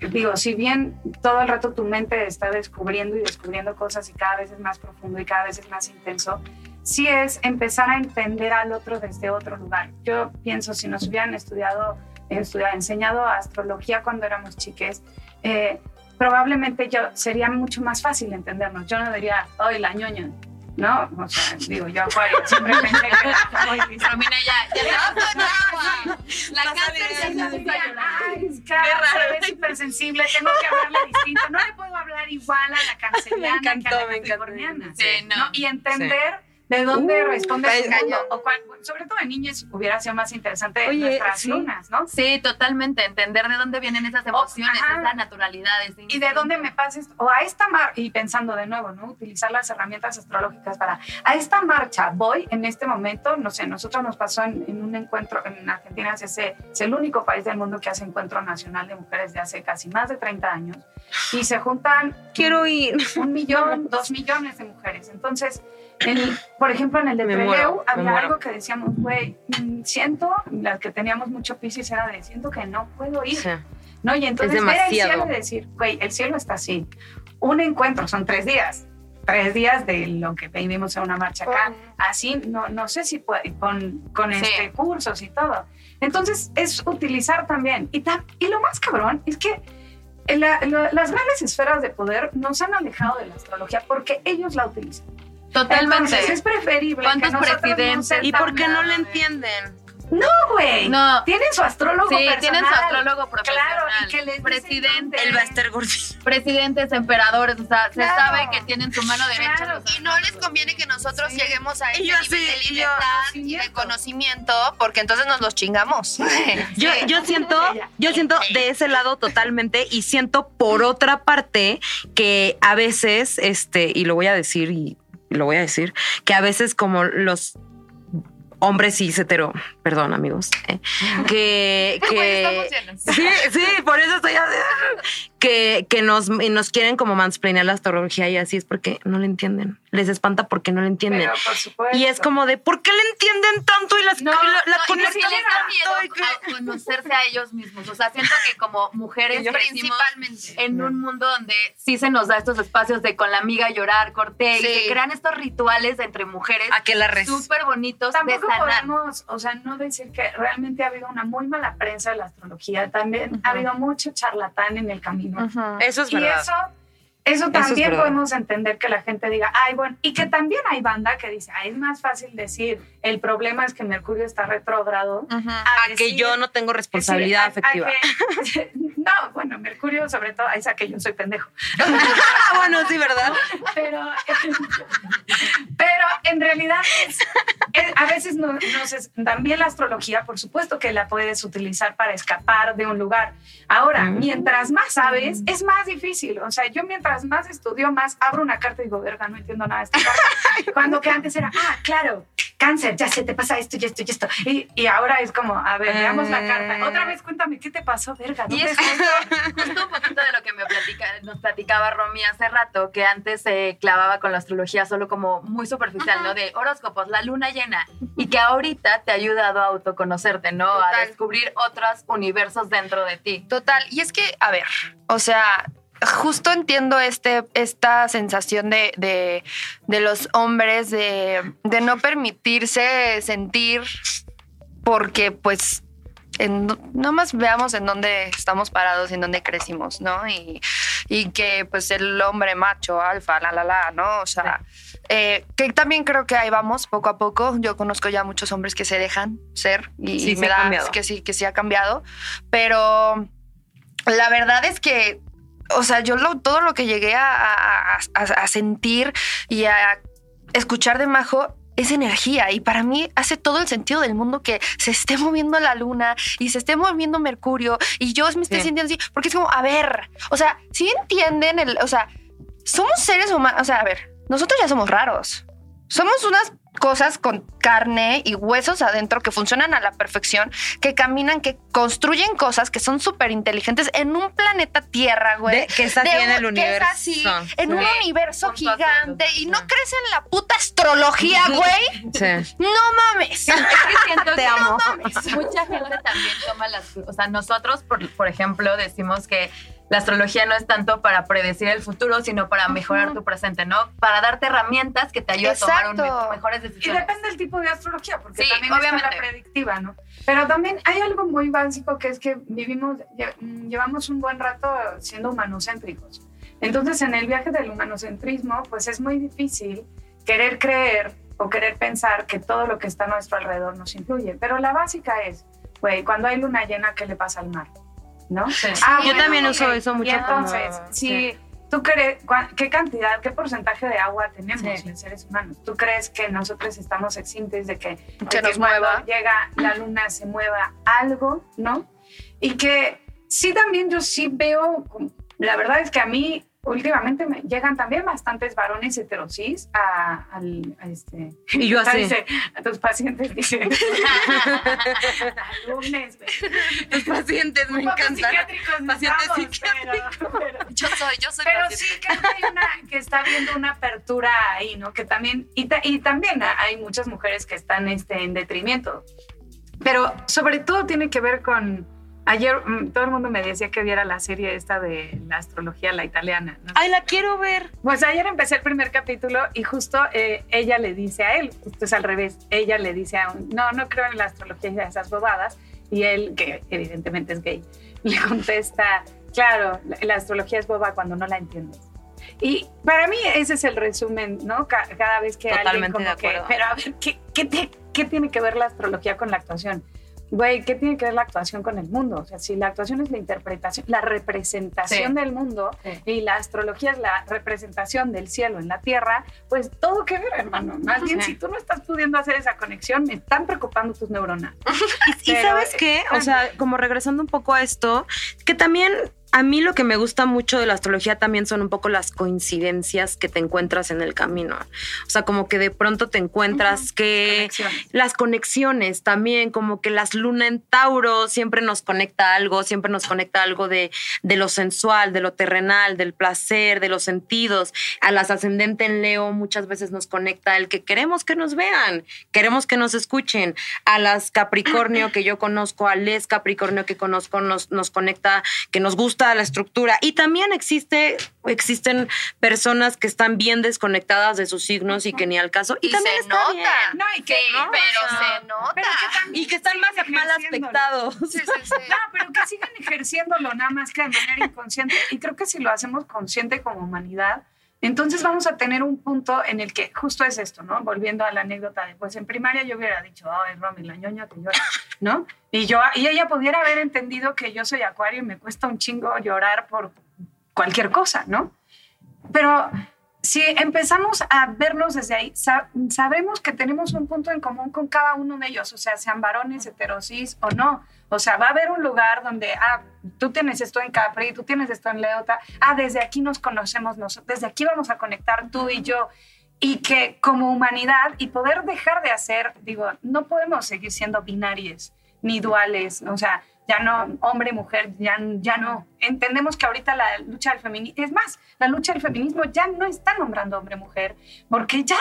digo, si bien todo el rato tu mente está descubriendo y descubriendo cosas y cada vez es más profundo y cada vez es más intenso, sí es empezar a entender al otro desde otro lugar. Yo pienso, si nos hubieran estudiado, estudiado enseñado astrología cuando éramos chiques, eh, probablemente yo sería mucho más fácil entendernos. Yo no diría, hoy la ñoña, ¿no? O sea, digo, yo Acuario siempre pensé que era ya, ya agua. La cáncer ya Ay, se empezó a llorar. Ay, es que ahora se ve súper sensible, tengo que hablarle distinto. No le puedo hablar igual a la canceriana Me encantó, que a la me encantó. capricorniana. Sí, no. Y entender de dónde Uh, responde cae su mundo. O cuál- sobre todo en niñas hubiera sido más interesante Oye, nuestras sí. lunas, ¿no? Sí, totalmente, entender de dónde vienen esas emociones, ajá. esa naturalidad. ese y de dónde me pases, o a esta mar y pensando de nuevo, ¿no? Utilizar las herramientas astrológicas para, a esta marcha voy en este momento, no sé, nosotros nos pasó en, en un encuentro en Argentina, se hace- es el único país del mundo que hace encuentro nacional de mujeres de hace casi más de 30 años, y se juntan Quiero ir. un millón, [LAUGHS] dos millones de mujeres. Entonces, en- por ejemplo, en el de Me muero, había algo que decíamos, güey, mm, siento, las que teníamos mucho piscis era de, siento que no puedo ir. Sí. ¿no? Y entonces Es ver el cielo y decir, güey, el cielo está así. Un encuentro, son tres días. Tres días de lo que vivimos en una marcha acá. Así, no, no sé si puede, con, con Sí. este, cursos y todo. Entonces, es utilizar también. Y, ta- y lo más cabrón es que la- la- las grandes esferas de poder nos han alejado de la astrología porque ellos la utilizan. Totalmente. Entonces es preferible. ¿Cuántos que presidentes? No ¿Y por qué no le entienden? No, güey. No. Tienen su astrólogo Sí, personal. tienen su astrólogo profesional. Claro, y que les Presidente. estar gordito. Presidentes, emperadores, o sea, Claro. se sabe que tienen su mano derecha. Claro. Y no les conviene que nosotros Sí. lleguemos a ese nivel sí, de yo- libertad y de conocimiento. porque entonces nos los chingamos. [LAUGHS] Yo, yo siento, yo siento de ese lado totalmente y siento por otra parte que a veces, este, y lo voy a decir y lo voy a decir, que a veces como los hombres cis hetero, perdón amigos, eh, que, [LAUGHS] que sí, sí, por eso estoy así, que, que nos, y nos quieren como mansplainear la astrología y así es porque no le entienden, les espanta porque no le entienden. Pero, por supuesto. Y es como de, ¿por qué le entienden tanto y las, No, y la, la no, y les conectan da tanto? Y que- a conocerse a ellos mismos. O sea, siento que como mujeres Principalmente. en un mundo donde sí se nos da estos espacios de con la amiga llorar, corté, y Sí. se crean estos rituales entre mujeres A que la res. súper bonitos Tampoco sanar. podemos, o sea, no decir que realmente ha habido una muy mala prensa de la astrología. También ha habido mucho charlatán en el camino. Eso es Y verdad. eso, eso también podemos entender que la gente diga, ay, bueno, y que también hay banda que dice, ay, es más fácil decir, el problema es que Mercurio está retrógrado. a que yo no tengo responsabilidad decir, a- a afectiva. que- [LAUGHS] no, bueno, Mercurio sobre todo, ahí que yo soy pendejo. [LAUGHS] Ah, bueno, sí, ¿verdad? Pero, pero en realidad es- es- a veces no, no sé, también la astrología, por supuesto que la puedes utilizar para escapar de un lugar. Ahora, Mm. mientras más sabes, es más difícil. O sea, yo mientras más estudio, más abro una carta y digo, verga, no entiendo nada de esta carta. [LAUGHS] Cuando que antes era, ah, claro, cáncer, ya se te pasa esto y esto y esto. Y, y ahora es como, a ver, veamos la carta. Otra vez cuéntame, ¿qué te pasó, verga? Y ¿Dónde es justo, justo un poquito de lo que me platica, nos platicaba Romy hace rato, que antes se clavaba con la astrología solo como muy superficial, ¿no? De horóscopos, la luna llena. Y que ahorita te ha ayudado a autoconocerte, ¿no? A descubrir otros universos dentro de ti. Total, y es que, a ver, o sea, justo entiendo este, esta sensación de, de, de los hombres de, de no permitirse sentir porque pues en, nomás veamos en dónde estamos parados y en dónde crecimos, ¿no? Y, y que pues el hombre macho, alfa, la, la, la, ¿no? O sea, eh, que también creo que ahí vamos poco a poco. Yo conozco ya muchos hombres que se dejan ser y Sí, sí me da que sí, que sí ha cambiado, pero la verdad es que, o sea, yo lo- todo lo que llegué a, a- a- a sentir y a escuchar de Majo es energía y para mí hace todo el sentido del mundo que se esté moviendo la luna y se esté moviendo Mercurio y yo me esté Sí. sintiendo así, porque es como, a ver, o sea, si entienden el, o sea, somos seres humanos, o sea, a ver, nosotros ya somos raros. Somos unas cosas con carne y huesos adentro que funcionan a la perfección, que caminan, que construyen cosas que son súper inteligentes en un planeta Tierra, güey. De- que es así De en el que universo. es así, en un universo gigante y no crees en la puta astrología, güey. Sí. No mames. Es que siento Te que amo. mucha gente también toma las... O sea, nosotros, por, por ejemplo, decimos que la astrología no es tanto para predecir el futuro, sino para mejorar tu presente, ¿no? Para darte herramientas que te ayuden a tomar un- mejores Y decisiones. depende del tipo de astrología, porque Sí, también está obviamente. la predictiva, ¿no? Pero también hay algo muy básico que es que vivimos, mm, llevamos un buen rato siendo humanocéntricos. Entonces, en el viaje del humanocentrismo, pues es muy difícil querer creer o querer pensar que todo lo que está a nuestro alrededor nos influye. Pero la básica es, güey, cuando hay luna llena, ¿qué le pasa al mar? ¿No? Sí. Ah, Yo bueno, también ok. uso eso Y mucho entonces, como- si sí. tú crees, ¿qué cantidad, qué porcentaje de agua tenemos Sí. los seres humanos? ¿Tú crees que nosotros estamos exentos de que, que nos mueva. llega la luna se mueva algo, ¿no? Y que sí también yo sí veo, la verdad es que a mí últimamente me llegan también bastantes varones heterosis a, al, a este... Y yo [LAUGHS] así. Dice, a tus pacientes, dice. [LAUGHS] alumnes. Los pacientes me encantan. psiquiátricos Pacientes estamos, psiquiátricos. pero- pero- [LAUGHS] Yo soy, yo soy pero paciente. sí creo que hay una que está viendo una apertura ahí, ¿no? Que también y, ta- y también hay muchas mujeres que están este, en detrimento. Pero sobre todo tiene que ver con ayer mm, todo el mundo me decía que viera la serie esta de la astrología la italiana, ¿no? Ay, la quiero ver. Pues ayer empecé el primer capítulo y justo eh, ella le dice a él, justo es al revés, ella le dice a un, no, no creo en la astrología y esas bobadas, y él, que evidentemente es gay, [LAUGHS] le contesta, claro, la, la astrología es boba cuando no la entiendes. Y para mí ese es el resumen, ¿no? Ca- cada vez que alguien Totalmente como de que, acuerdo. pero a ver, ¿qué, qué, te- qué tiene que ver la astrología con la actuación? Güey, ¿qué tiene que ver la actuación con el mundo? O sea, si la actuación es la interpretación, la representación Sí. del mundo Sí. y la astrología es la representación del cielo en la tierra, pues todo que ver, hermano. Más bien, Sí. si tú no estás pudiendo hacer esa conexión, me están preocupando tus neuronas. [LAUGHS] Y Pero, sabes qué, o sea, como regresando un poco a esto, que también a mí lo que me gusta mucho de la astrología también son un poco las coincidencias que te encuentras en el camino. O sea, como que de pronto te encuentras que Conexiones. las conexiones también, como que las luna en Tauro siempre nos conecta algo, siempre nos conecta algo de, de lo sensual, de lo terrenal, del placer, de los sentidos. A las ascendente en Leo muchas veces nos conecta el que queremos que nos vean, queremos que nos escuchen. A las Capricornio que yo conozco, a les Capricornio que conozco, nos, nos conecta, que nos gusta la estructura. Y también existe, existen personas que están bien desconectadas de sus signos y que ni al caso. Y, Y también se está nota. bien. No, y que, Sí, ¿no? pero O sea, se nota. pero que también Y que están más mal aspectados. Sí, sí, sí. [LAUGHS] No, pero que sigan ejerciéndolo nada más que de manera inconsciente. Y creo que si lo hacemos consciente como humanidad, entonces vamos a tener un punto en el que justo es esto, ¿no? Volviendo a la anécdota de, pues en primaria yo hubiera dicho, ay, Romy, la ñoña que llora, ¿no? Y, yo, y ella pudiera haber entendido que yo soy acuario y me cuesta un chingo llorar por cualquier cosa, ¿no? Pero si empezamos a vernos desde ahí, sa- sabremos que tenemos un punto en común con cada uno de ellos, o sea, sean varones, heterosis o no. O sea, va a haber un lugar donde, ah, tú tienes esto en Capri, tú tienes esto en Leota, ah, desde aquí nos conocemos, nosotros, desde aquí vamos a conectar tú y yo. Y que como humanidad y poder dejar de hacer, digo, no podemos seguir siendo binarias ni duales, o sea, ya no hombre, mujer, ya, ya no. Entendemos que ahorita la lucha del feminismo, es más, la lucha del feminismo ya no está nombrando hombre, mujer, porque ya,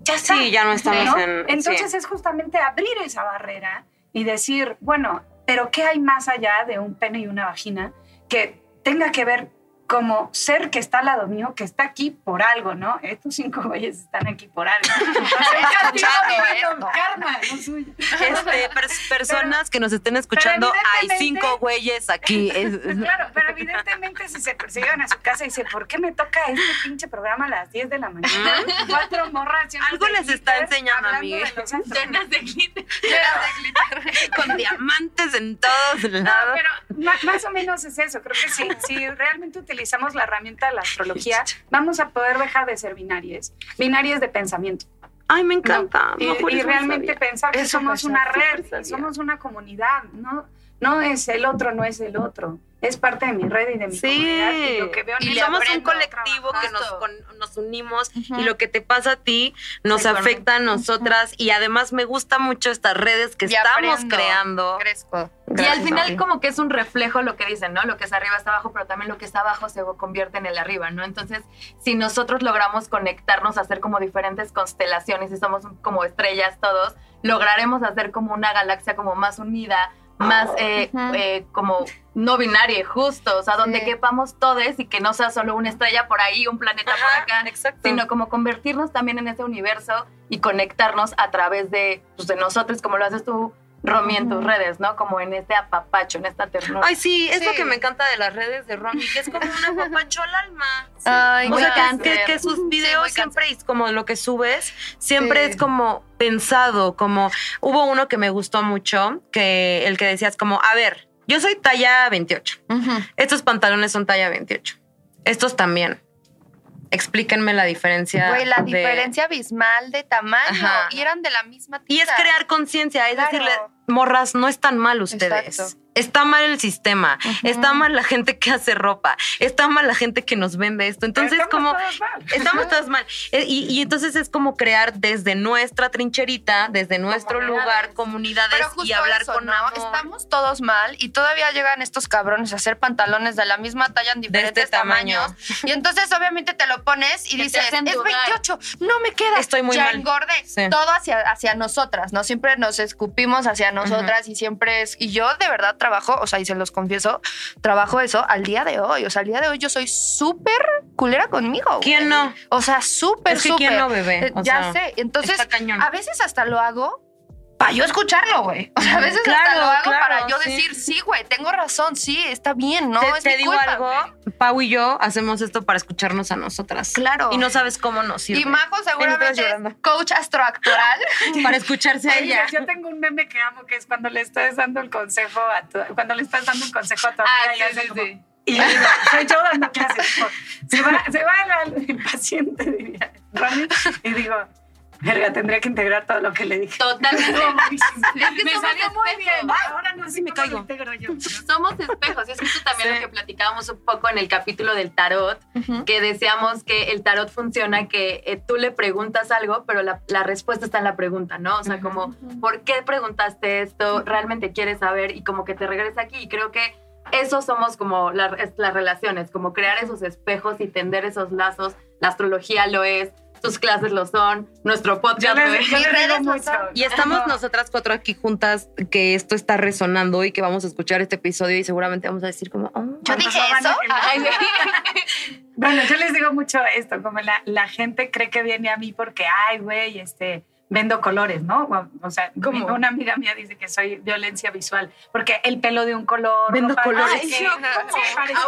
ya está. Sí, ya no estamos ¿no? en. Entonces sí. es justamente abrir esa barrera y decir, bueno, pero ¿qué hay más allá de un pene y una vagina que tenga que ver como ser que está al lado mío, que está aquí por algo, ¿no? Estos cinco güeyes están aquí por algo. [LAUGHS] karma, suyo. Este, [LAUGHS] pers- personas que nos estén escuchando, hay cinco güeyes aquí. [LAUGHS] Claro, pero evidentemente si se, llegan a su casa y dicen, ¿por qué me toca este pinche programa a las 10 de la mañana? Cuatro morras. llenas Algo de les está glitter, enseñando, hablando amigue. de los astros. Llenas de glitter. con diamantes en todos No, lados. pero más o menos es eso. Creo que sí, si realmente utilizamos la herramienta de la astrología, [LAUGHS] vamos a poder dejar de ser binarias. Binarias de pensamiento. Ay, me encanta. Y, No, y realmente sabía. pensar que Eso somos una red, somos una comunidad. No, no es el otro, no es el otro. Es parte de mi red y de mi Sí. comunidad. Y lo que veo en Y somos un colectivo que nos, con- nos unimos y lo que te pasa a ti nos afecta a nosotras y además me gusta mucho estas redes que Y estamos aprendo. creando. Crezco. Y al final como que es un reflejo lo que dicen, ¿no? Lo que está arriba está abajo, pero también lo que está abajo se convierte en el arriba, ¿no? Entonces, si nosotros logramos conectarnos, hacer como diferentes constelaciones y somos como estrellas todos, lograremos hacer como una galaxia como más unida, más eh, eh, como no binaria, justo, o sea, donde Sí. quepamos todos y que no sea solo una estrella por ahí, un planeta por acá, exacto. sino como convertirnos también en ese universo y conectarnos a través de, pues, de nosotros, como lo haces tú, Romy, en tus redes, ¿no? Como en este apapacho, en esta ternura. Ay, sí, es lo Sí. que me encanta de las redes de Romy, que es como una [LAUGHS] papacho al alma. Ay, Muy o sea, que- cáncer. que, que sus Sí, videos siempre es como lo que subes, siempre Sí. es como pensado, como hubo uno que me gustó mucho, que el que decías como, a ver, yo soy talla 28, Ujú. estos pantalones son talla 28, estos también. Explíquenme la diferencia. Güey, la de- diferencia abismal de tamaño. Ajá. Y eran de la misma Y es crear conciencia, es Claro. decirle, morras, no están mal ustedes. Está mal el sistema, está mal la gente que hace ropa, está mal la gente que nos vende esto. Entonces, Estamos como todos mal. estamos todos mal. Eh, Y, y entonces es como crear desde nuestra trincherita, desde nuestro Comunidades. lugar, comunidades Pero justo y hablar eso, con ¿no? amor. Estamos todos mal y todavía llegan estos cabrones a hacer pantalones de la misma talla en diferentes este tamaño. tamaños. Y entonces obviamente te lo pones y Que dices, es dudar. 28, no me queda. Estoy muy ya mal. engordé. Sí. Todo hacia, hacia nosotras, ¿no? Siempre nos escupimos hacia nosotras y siempre es... Y yo de verdad trabajo, o sea, y se los confieso, trabajo eso al día de hoy. O sea, al día de hoy yo soy súper culera conmigo. güey. ¿Quién no? O sea, súper, Es que súper. quién no, bebé. Eh, O ya sea, sé. Entonces, a veces hasta lo hago para yo escucharlo, güey. O sea, a veces hasta Claro, lo hago claro, para yo sí. decir, sí, güey, tengo razón, sí, está bien, no, te, es te mi digo culpa, algo, güey. Pau y yo hacemos esto para escucharnos a nosotras. Claro. Y no sabes cómo nos sirve. Y Majo seguramente es coach astroactoral. [LAUGHS] para escucharse a ella. Yo tengo un meme que amo que es cuando le estás dando el consejo a tu, cuando le estás dando un consejo a tu amiga Ah, y sí, sí, como- sí. Y le digo, soy yo dando clases. Se va, se va la- el paciente, diría Ronnie, y digo, verga, tendría que integrar todo lo que le dije. Totalmente. [LAUGHS] Es que me somos salió muy bien. Ahora no sé me cómo lo caigo. integro yo. [LAUGHS] Somos espejos. Es justo también Sí. lo que platicábamos un poco en el capítulo del tarot, que decíamos que el tarot funciona que eh, tú le preguntas algo, pero la, la respuesta está en la pregunta, ¿no? O sea, como, ¿por qué preguntaste esto? ¿Realmente quieres saber? Y como que te regresa aquí. Y creo que eso somos como la- las relaciones, como crear esos espejos y tender esos lazos. La astrología lo es, tus clases lo son, nuestro podcast les, Mis redes son- Y estamos No. nosotras cuatro aquí juntas, que esto está resonando y que vamos a escuchar este episodio y seguramente vamos a decir como, oh, Yo dije eso. [LAUGHS] Bueno, yo les digo mucho esto, como la, la gente cree que viene a mí porque, ay, güey, este, vendo colores, ¿no? O, sea, ¿Cómo? una amiga mía dice que soy violencia visual, porque el pelo de un color. Vendo ropa, colores. no Ay, [LAUGHS] ¿cómo sí. parece?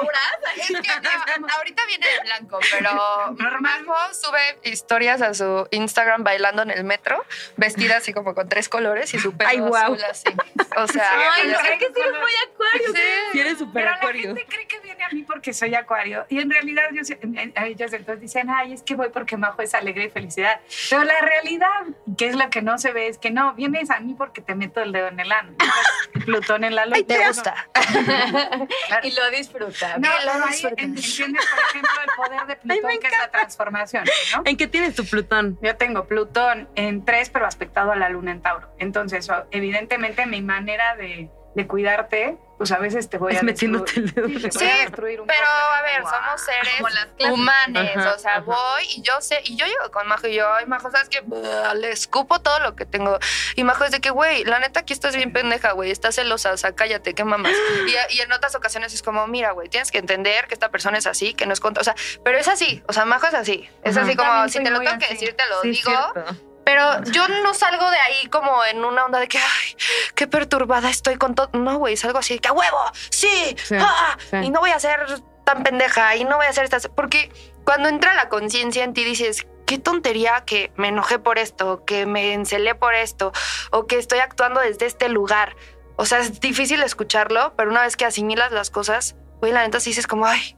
Es que ah, ahorita viene de blanco, pero [LAUGHS] Normal. Majo sube historias a su Instagram bailando en el metro, vestida así como con tres colores y su pelo Ay, guau. azul así. O sea, [LAUGHS] Ay, no, Sí. es que sí eres muy acuario. sí. si eres súper Pero la acuario. gente cree que a mí porque soy acuario. Y en realidad yo, ellos entonces dicen, ay, es que voy porque Majo es alegre y felicidad. Pero la realidad, que es lo que no se ve, es que no, vienes a mí porque te meto el dedo en el ano. [LAUGHS] Plutón en la luna. Ay, te gusta. [LAUGHS] Y lo disfruta. No, lo pero ahí disfrutas. entiendes, por ejemplo, el poder de [LAUGHS] Plutón, que es la transformación, ¿no? ¿En qué tienes tu Plutón? Yo tengo Plutón en tres, pero aspectado a la luna en Tauro. Entonces, evidentemente, mi manera de, de cuidarte, pues a veces te voy Es a metiéndote el dedo. Sí, Sí, Pero poco. a ver, Wow. somos seres Ajá, o sea, ajá. voy y yo sé, y yo llego con Majo y yo, ay, Majo, ¿sabes qué? Buah, Le escupo todo lo que tengo. Y Majo es de que, güey, la neta aquí estás bien pendeja, güey, estás celosa, o sea, cállate, qué mamas. Y, y en otras ocasiones es como, mira, güey, tienes que entender que esta persona es así, que no es contra, o sea, pero es así, o sea, Majo es así. Es Ajá. así como, También si te lo tengo que decir, te lo Sí, digo. cierto. Pero yo no salgo de ahí como en una onda de que, ay, qué perturbada estoy con todo. No, güey, salgo así de que a huevo, sí, Sí, ah, sí. y no voy a ser tan pendeja y no voy a hacer estas. Porque cuando entra la conciencia en ti dices, qué tontería que me enojé por esto, que me encelé por esto, o que estoy actuando desde este lugar. O sea, es difícil escucharlo, pero una vez que asimilas las cosas, güey, la neta sí dices como, ay,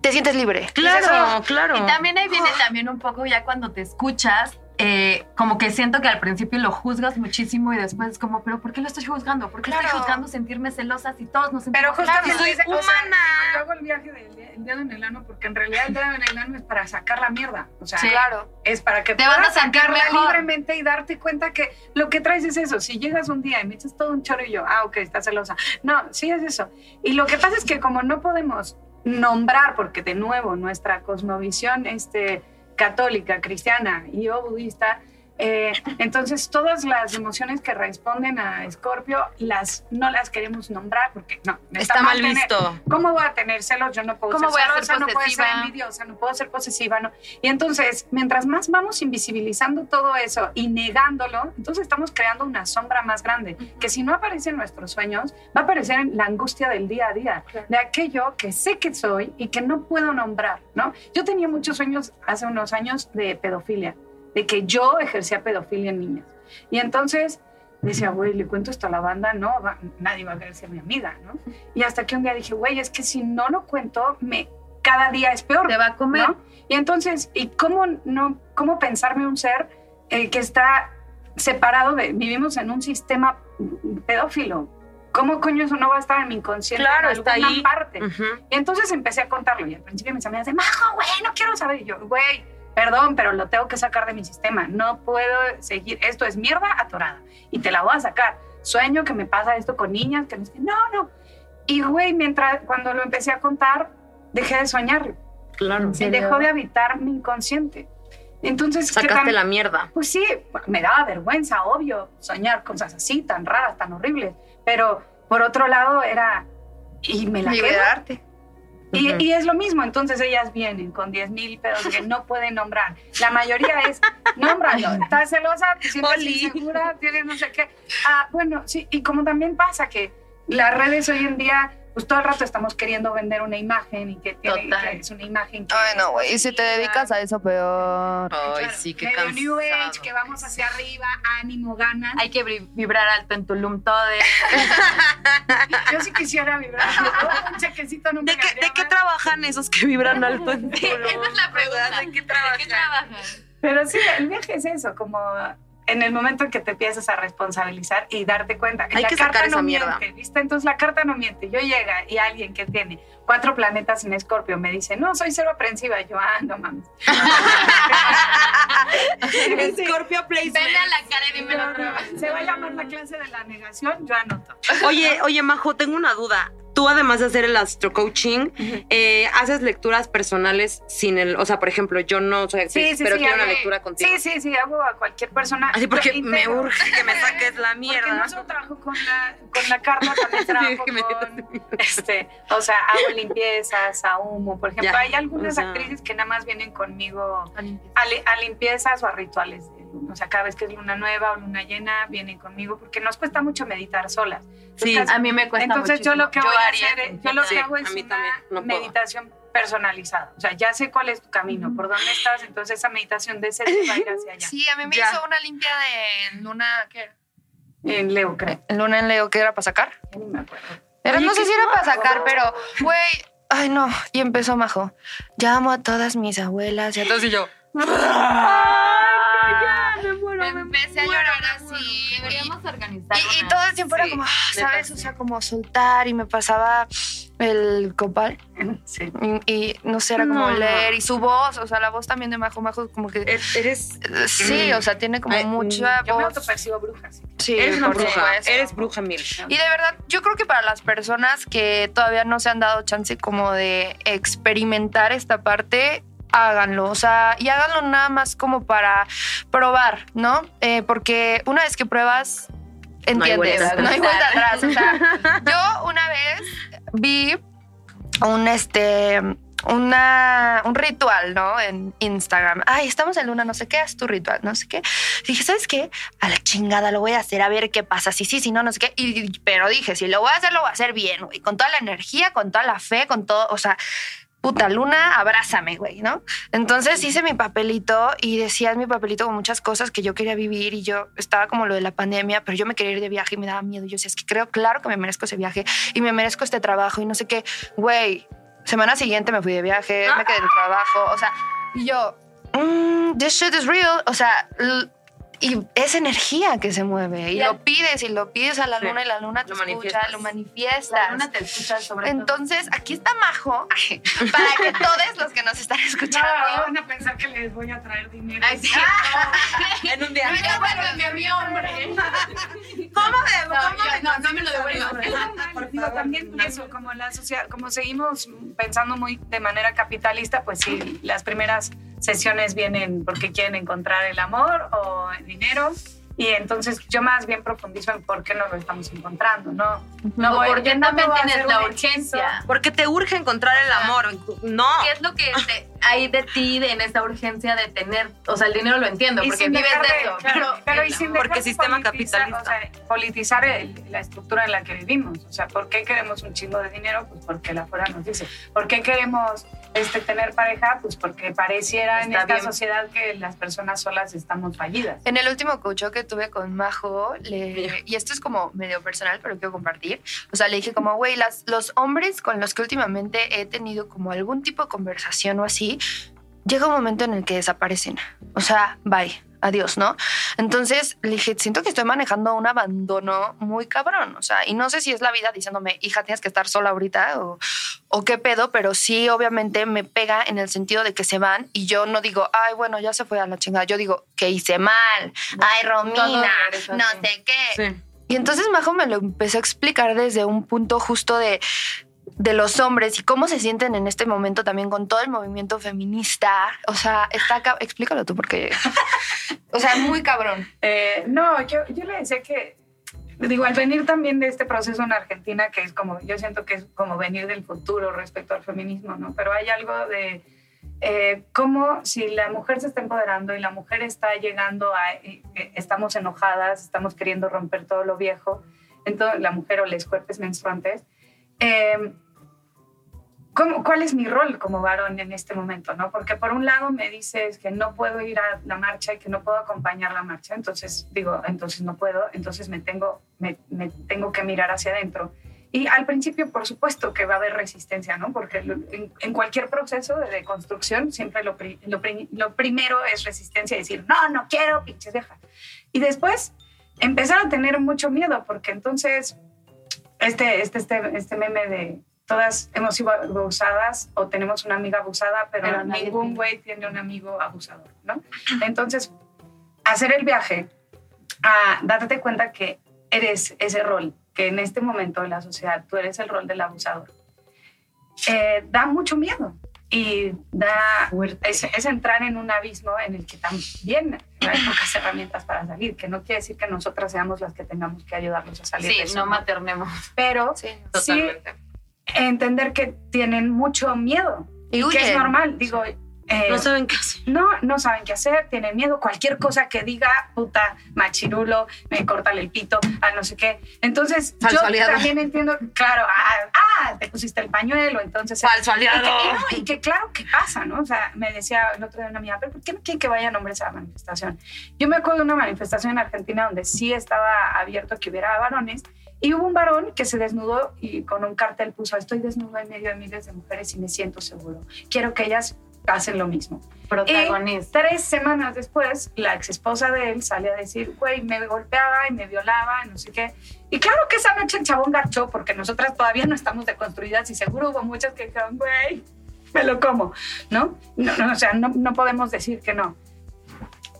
te sientes libre. Dices, Claro, claro. Y también ahí viene también un poco ya cuando te escuchas, eh, como que siento que al principio lo juzgas muchísimo y después es como, pero ¿por qué lo estoy juzgando? ¿Por qué estoy Claro. juzgando sentirme celosa si todos nos Pero sentimos justamente celosos? dice, o sea, humana. yo hago el viaje del el dedo en el ano porque en realidad el dedo en el ano es para sacar la mierda. O sea, Sí. Claro. es para que Te vas a puedas sentir sacarla mejor. libremente y darte cuenta que lo que traes es eso. Si llegas un día y me echas todo un choro y yo, ah, ok, estás celosa. No, sí es eso. Y lo que pasa es que como no podemos nombrar, porque de nuevo nuestra cosmovisión este, católica, cristiana y o budista, eh, entonces todas las emociones que responden a Escorpio las, no las queremos nombrar porque no. Está mal tener- visto. ¿Cómo voy a tener celos? Yo no puedo ¿Cómo ser voy a ser celosa, no puedo ser posesiva? envidiosa, no puedo ser posesiva, no. Y entonces, mientras más vamos invisibilizando todo eso y negándolo, entonces estamos creando una sombra más grande, que si no aparece en nuestros sueños, va a aparecer en la angustia del día a día, de aquello que sé que soy y que no puedo nombrar, ¿no? Yo tenía muchos sueños hace unos años de pedofilia, de que yo ejercía pedofilia en niñas. Y entonces decía, güey, le cuento esto a la banda, no, va- nadie va a querer ser mi amiga, ¿no? Y hasta que un día dije, güey, es que si no lo cuento, me, cada día es peor. Te va a comer. ¿no? Y entonces, ¿y cómo, no, cómo pensarme un ser eh, que está separado de, vivimos en un sistema pedófilo? ¿Cómo coño eso no va a estar en mi inconsciente Claro, en está ahí. parte? Ujú. Y entonces empecé a contarlo y al principio mis amigas de, Majo, güey, no quiero saber. Y yo, güey, perdón, pero lo tengo que sacar de mi sistema. No puedo seguir, esto es mierda atorada y te la voy a sacar. Sueño que me pasa esto con niñas, que no sé no, no. Y güey, mientras, cuando lo empecé a contar, dejé de soñarlo. Claro. Se dejó de habitar mi inconsciente. Entonces, ¿qué Sacaste la mierda. pues sí, me daba vergüenza, obvio, soñar cosas así, tan raras, tan horribles. Pero por otro lado era, y me la quedo. Y, y es lo mismo, entonces ellas vienen con 10 mil pedos que no pueden nombrar. La mayoría es, nómbralo, estás celosa, te sientes Oli. insegura, tienes no sé qué. Ah, bueno, sí, y como también pasa que las redes hoy en día, pues todo el rato estamos queriendo vender una imagen y que, tiene, que es una imagen que Ay, no, güey. Y si te dedicas a eso, peor. Ay, Claro, sí, qué medio cansado. New Age, que vamos hacia arriba, ánimo, ganas. Hay que vibr- vibrar alto en Tulum todo. [LAUGHS] Yo sí quisiera vibrar. ¿no? Un chequecito nunca ¿De qué, ¿De qué trabajan esos que vibran [LAUGHS] alto en Esa es la pregunta. ¿De qué ¿De trabajan? qué trabajan? Pero sí, el viaje es eso, como en el momento en que te empiezas a responsabilizar y darte cuenta. Hay la que carta sacar esa no mierda. miente, ¿viste? Entonces la carta no miente. Yo llega y alguien que tiene cuatro planetas en Escorpio me dice, no, soy cero aprensiva. Yo, ah, no mames. [LAUGHS] Scorpio Placement. Ven a la cara y dime la prueba. Se va a llamar la clase de la negación, yo anoto. Oye, oye, Majo, tengo una duda. Tú, además de hacer el astro coaching, eh, haces lecturas personales sin el. O sea, por ejemplo, yo no soy actriz, pero quiero una lectura contigo. Sí, sí, sí, hago a cualquier persona. Así porque Yo me urge que me saques la [LAUGHS] Porque mierda. no solo trabajo con la, con la carta, también [LAUGHS] trabajo con, este, o sea, hago limpiezas, a humo, por ejemplo. Ya, Hay algunas o sea- actrices que nada más vienen conmigo a limpiezas o a rituales. O sea, cada vez que es luna nueva o luna llena, vienen conmigo porque nos cuesta mucho meditar solas. Sí. Entonces, A mí me cuesta Entonces yo muchísimo. lo que voy a hacer, es- yo lo Sí, que hago es una no meditación personalizada. O sea, ya sé cuál es tu camino, por dónde estás, entonces esa meditación de ese va a ir hacia allá. [LAUGHS] Sí, a mí me Ya. hizo una limpia de luna. ¿Qué era? En Leo, creo. Luna en Leo, ¿qué era para sacar? Ni me acuerdo. Era, no sé si era para sacar, pero, güey, ay no. Y empezó Majo. Llamo a todas mis abuelas y a todos y [LAUGHS] yo. Empecé a llorar así. Deberíamos organizar. Y, todo el tiempo era como, ah, ¿sabes? O sea, como soltar y me pasaba el copal [LAUGHS] Sí. y, y no sé, era como No. leer y su voz, o sea, la voz también de Majo, Majo como que... Eres, Sí, Mm. o sea, tiene como Ay, mucha Yo me voz. autopercibo bruja, sí. Sí, eres una bruja. supuesto. Eres bruja mil. Y de verdad, yo creo que para las personas que todavía no se han dado chance como de experimentar esta parte, háganlo. O sea, y háganlo nada más como para probar, ¿no? Eh, porque una vez que pruebas, No hay entiendes. No hay vuelta atrás. O sea, [LAUGHS] yo una vez vi un este una, un ritual, ¿no? En Instagram. Ay, estamos en luna, no sé qué, haz tu ritual, no sé qué. Dije, ¿sabes qué? A la chingada lo voy a hacer, a ver qué pasa. Si sí, si no, no sé qué. Y, pero dije, si lo voy a hacer, lo voy a hacer bien, güey. Con toda la energía, con toda la fe, con todo, o sea, puta luna, abrázame, güey, ¿no? Entonces hice mi papelito y decía en mi papelito con muchas cosas que yo quería vivir y yo estaba como lo de la pandemia, pero yo me quería ir de viaje y me daba miedo. Y yo decía, es que creo, claro que me merezco ese viaje y me merezco este trabajo y no sé qué, güey. Semana siguiente me fui de viaje, me quedé en trabajo, o sea, y yo, mm, this shit is real, o sea, y es energía que se mueve y Ya. lo pides y lo pides a la Sí, luna y la luna te lo escucha, manifiestas. lo manifiestas. La luna te escucha sobre todo. Entonces, aquí está Majo [LAUGHS] para que todos los que nos están No, escuchando. van a pensar que les voy a traer dinero. Ay, sí. [LAUGHS] En un día. [LAUGHS] No, ya vuélveme a mi hombre. ¿Cómo de, No, cómo de no, no me lo. Por digo, también eso, como la sociedad, como seguimos pensando muy de manera capitalista, pues sí, las primeras sesiones vienen porque quieren encontrar el amor o el dinero. Y entonces yo más bien profundizo en por qué no lo estamos encontrando, ¿no? No, voy- porque no también tienes la urgencia. Porque te urge encontrar el amor. No. ¿Qué es lo que te- hay de ti de- en esa urgencia de tener? O sea, el dinero lo entiendo, Y porque vives de de- eso. claro, pero, pero y el sin Porque sistema politizar, capitalista. O sea, politizar el- la estructura en la que vivimos. O sea, ¿por qué queremos un chingo de dinero? Pues porque la fuera nos dice. ¿Por qué queremos este, tener pareja? Pues porque pareciera en esta bien. sociedad que las personas solas estamos fallidas. En el último coach que tuve con Majo, le- y esto es como medio personal, pero quiero compartir. O sea, le dije como, güey, los hombres con los que últimamente he tenido como algún tipo de conversación o así, llega un momento en el que desaparecen. O sea, bye, adiós, ¿no? Entonces le dije, siento que estoy manejando un abandono muy cabrón. O sea, y no sé si es la vida diciéndome, hija, tienes que estar sola ahorita o, o qué pedo, pero sí, obviamente me pega en el sentido de que se van y yo no digo, ay, bueno, ya se fue a la chingada. Yo digo, que hice mal. Ay, Romina, no sé qué. Sí. Y entonces Majo me lo empezó a explicar desde un punto justo de, de los hombres y cómo se sienten en este momento también con todo el movimiento feminista. O sea, está explícalo tú porque, o sea, muy cabrón. Eh, no, yo, yo le decía que digo, al venir también de este proceso en Argentina, que es como, yo siento que es como venir del futuro respecto al feminismo, ¿no? Pero hay algo de eh, cómo si la mujer se está empoderando y la mujer está llegando a, eh, estamos enojadas, estamos queriendo romper todo lo viejo, entonces la mujer o los cuerpos menstruantes, ¿cómo- ¿cuál es mi rol como varón en este momento? ¿no? Porque por un lado me dices que no puedo ir a la marcha y que no puedo acompañar la marcha, entonces digo, entonces no puedo, entonces me tengo, me, me tengo que mirar hacia adentro. Y al principio, por supuesto que va a haber resistencia, ¿no? Porque en, en cualquier proceso de construcción siempre lo, pri- lo, pri- lo primero es resistencia, decir, no, no quiero, pinches deja. Y después empezar a tener mucho miedo, porque entonces este, este, este, este meme de todas hemos sido abusadas o tenemos una amiga abusada, pero, Pero ningún güey tiene un amigo abusador, ¿no? Entonces, hacer el viaje a darte cuenta que eres ese rol, que en este momento de la sociedad tú eres el rol del abusador, eh, da mucho miedo y da es, es entrar en un abismo en el que también hay pocas herramientas para salir, que no quiere decir que nosotras seamos las que tengamos que ayudarlos a salir Sí, de eso, no maternemos. pero Sí. sí entender que tienen mucho miedo Y que es normal, digo, eh, No saben qué hacer. no, no saben qué hacer, tienen miedo, cualquier cosa que diga, puta, machirulo, me cortan el pito, a no sé qué. Entonces, Falso yo aliado. también entiendo, claro, ah, ah, te pusiste el pañuelo, entonces... Falso y, que, aliado. y no, y que claro que pasa, ¿no? O sea, me decía el otro día una amiga, pero ¿por qué no quieren que vayan hombres a la manifestación? Yo me acuerdo de una manifestación en Argentina donde sí estaba abierto que hubiera varones y hubo un varón que se desnudó y con un cartel puso, estoy desnudo en medio de miles de mujeres y me siento seguro. Quiero que ellas hacen lo mismo. Protagonista. Tres semanas después, la ex esposa de él sale a decir, güey, me golpeaba y me violaba, no sé qué. Y claro que esa noche el chabón garchó, porque nosotras todavía no estamos deconstruidas y seguro hubo muchas que dijeron, güey, me lo como, ¿no? no, no, o sea, no, no podemos decir que no.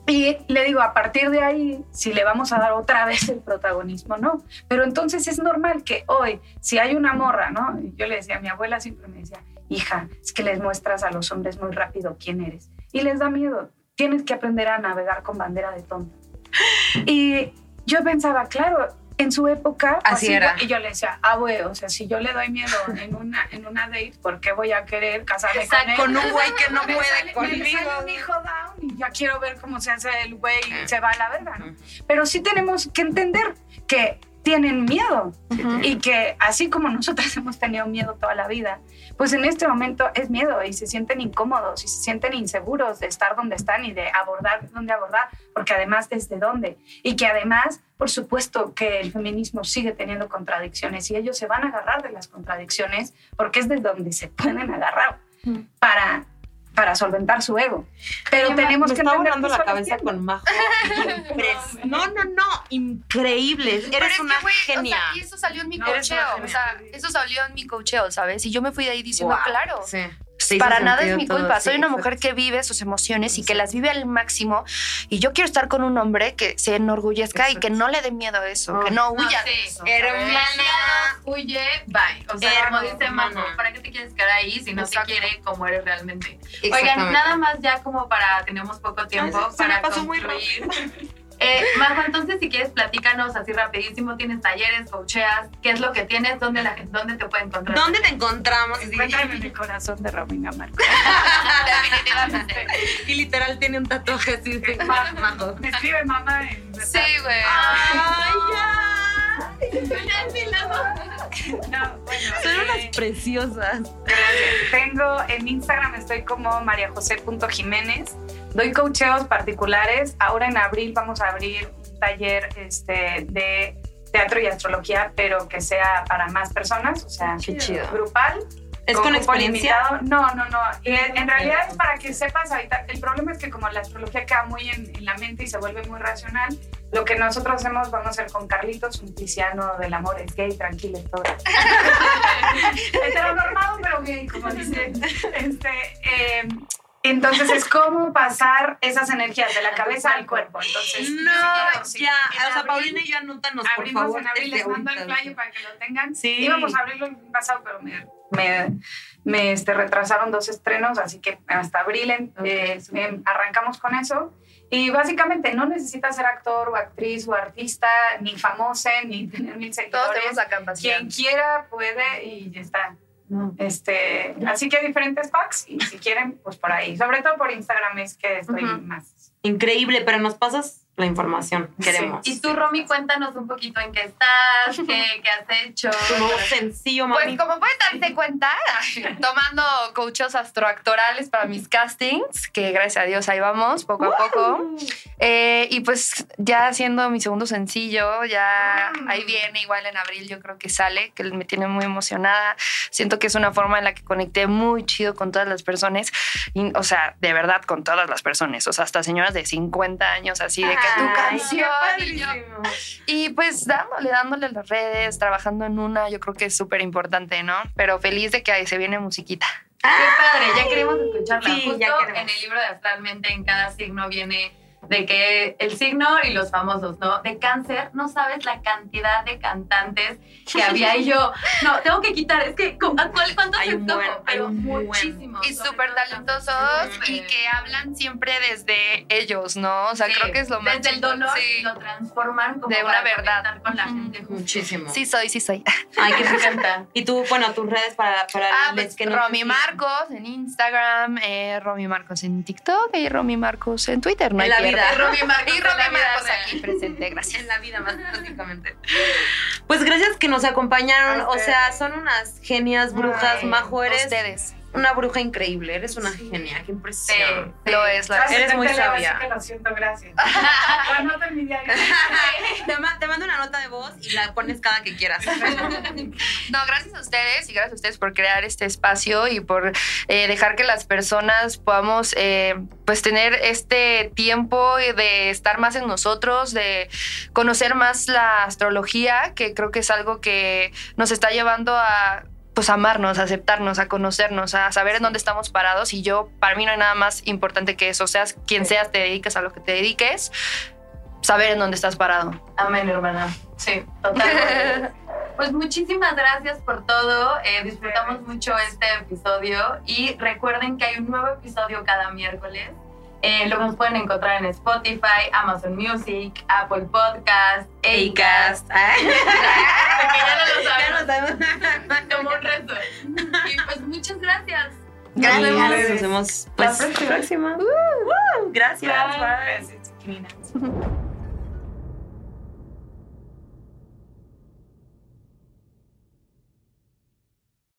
Y le digo, a partir de ahí, si le vamos a dar otra [LAUGHS] vez el protagonismo, no. Pero entonces es normal que hoy, si hay una morra, ¿no? Yo le decía, mi abuela siempre me decía, hija, es que les muestras a los hombres muy rápido quién eres. Y les da miedo. Tienes que aprender a navegar con bandera de tonto. Y yo pensaba, claro, en su época... Así era. Y yo le decía, ah, güey, o sea, si yo le doy miedo en una, en una date, ¿por qué voy a querer casarme con él? Con un güey que no Me puede sale- me conmigo. sale un hijo down y ya quiero ver cómo se hace el güey y se va a la verga, ¿no? Pero sí tenemos que entender que tienen miedo. Y que así como nosotras [LAUGHS] hemos tenido miedo toda la vida, pues en este momento es miedo y se sienten incómodos y se sienten inseguros de estar donde están y de abordar dónde abordar, porque además desde dónde. Y que además, por supuesto, que el feminismo sigue teniendo contradicciones y ellos se van a agarrar de las contradicciones porque es de donde se pueden agarrar para, para solventar su ego. Pero tenemos me que está volando que la cabeza con Majo. No, no, no. Increíble. Pero Eres es que, una o sea, genia. y eso salió en mi No, cocheo. O sea, eso salió en mi cocheo, ¿sabes? Y yo me fui de ahí diciendo, claro. Sí. Para nada es mi culpa. sí, Soy una mujer que vive sus emociones y que las vive al máximo. Y yo quiero estar con un hombre que se enorgullezca y que no le dé miedo a eso, que no huya de sí. eso. Hermana. Huye, bye. O sea, como dice ¿para qué te quieres quedar ahí si no Exacto. te quiere como eres realmente? Oigan, nada más ya como para, tenemos poco tiempo Ay, se me para pasó muy concluir. [LAUGHS] Eh, Majo, entonces si quieres platícanos así rapidísimo, tienes talleres, cocheas, ¿qué es lo que tienes? ¿Dónde, la, dónde te puede encontrar? ¿Dónde te encontramos? Encuéntrame en el corazón de Romina Marcos. [LAUGHS] Definitivamente. Y literal tiene un tatuaje así de Majo. Me escribe mamá en Sí, güey. Ay, ya. No, bueno, Son eh, unas preciosas. Gracias. Tengo en Instagram estoy como mariajose.jiménez. Doy coacheos particulares. Ahora en abril vamos a abrir un taller este, de teatro y astrología, pero que sea para más personas, o sea, Qué chido. grupal. ¿Es con experiencia? limitado. No, no, no. En, en realidad es para que sepas ahorita. El problema es que como la astrología queda muy en, en la mente y se vuelve muy racional, lo que nosotros hacemos vamos a hacer con Carlitos, un cristiano del amor, es gay, tranquilo, es todo. [LAUGHS] Heteronormado, pero gay, como dice. Este, eh, entonces es cómo pasar esas energías de la cabeza al cuerpo. Entonces, No, sí, ya. en O sea, Paulina y yo anútanos, por Abrimos favor. en abril, desde les mando el flyer para que lo tengan. Sí. Íbamos a abrirlo el pasado, pero me, me, me, este, retrasaron dos estrenos, así que hasta abril em- eh, em, arrancamos con eso. Y básicamente no necesitas ser actor o actriz o artista, ni famoso, ni tener mil Todos seguidores. tenemos la capacidad. Quien quiera puede y ya está. Este, así que hay diferentes packs y si quieren, pues por ahí. Sobre todo por Instagram es que estoy más. Increíble, pero nos pasas la información. Queremos. Y tú, Romy, cuéntanos un poquito en qué estás, qué, qué has hecho. Nuevo sencillo, mami. Pues como pueden darse cuenta, [LAUGHS] tomando coaches astroactorales para mis castings, que gracias a Dios ahí vamos, poco a poco. Eh, y pues ya haciendo mi segundo sencillo, ya Mm. ahí viene, igual en abril yo creo que sale, que me tiene muy emocionada. Siento que es una forma en la que conecté muy chido con todas las personas, y, o sea, de verdad con todas las personas, o sea, hasta señoras de 50 años así, de que tu canción y yo, padrísimo. y pues dándole, dándole las redes, trabajando en una, yo creo que es súper importante, ¿no? Pero feliz de que ahí se viene musiquita. Qué padre, ya queremos escucharla. Sí, Justo ya queremos. en el libro de Astralmente, en cada signo viene de que el signo y los famosos, ¿no? De cáncer, no sabes la cantidad de cantantes que había y [LAUGHS] yo, no, tengo que quitar, es que, ¿cu- ¿a cuál, ¿cuántos Hay un buen, Pero un buen. muchísimos. Y súper talentosos y que hablan siempre desde ellos, ¿no? O sea, Sí, creo que es lo más Desde el dolor Sí. y lo transforman como De para una verdad. con la gente. Muchísimo. Sí soy, sí soy. [LAUGHS] Ay, qué Me encanta. Y tú, bueno, tus redes para, para Ah, pues que no Romy. Marcos en Instagram, eh, Romy Marcos en TikTok y Romy Marcos en Twitter, ¿no? En hay la vida. Romy Marcos Y Marcos aquí presente, gracias. En la vida, más básicamente. Pues gracias que nos acompañaron. O sea, son unas genias, brujas, Ay, majo. Eres Ustedes. Una bruja increíble. Eres una genia. Qué impresión. Sí. Lo es, lo es. Gracias, Eres muy sabia. así que lo siento, gracias. [LAUGHS] Anota en mi diario. [LAUGHS] Te, te mando una nota de voz y la pones cada que quieras. [LAUGHS] No, gracias a ustedes y gracias a ustedes por crear este espacio y por eh, dejar que las personas podamos eh, pues tener este tiempo de estar más en nosotros, de conocer más la astrología, que creo que es algo que nos está llevando a pues amarnos, a aceptarnos, a conocernos, a saber en dónde estamos parados y yo, para mí no hay nada más importante que eso, seas quien seas, te dediques a lo que te dediques, saber en dónde estás parado. Amén, hermana. Sí, totalmente. [LAUGHS] Pues muchísimas gracias por todo. Eh, disfrutamos mucho este episodio y recuerden que hay un nuevo episodio cada miércoles. Eh, lo nos pueden encontrar en Spotify, Amazon Music, Apple Podcast, Acast. [LAUGHS] Porque ya no lo no sabemos. Como un reto. Y pues muchas gracias. Gracias. vemos. Nos vemos pues, La próxima. Uh, uh, gracias. Bye. Gracias, chiquilinas.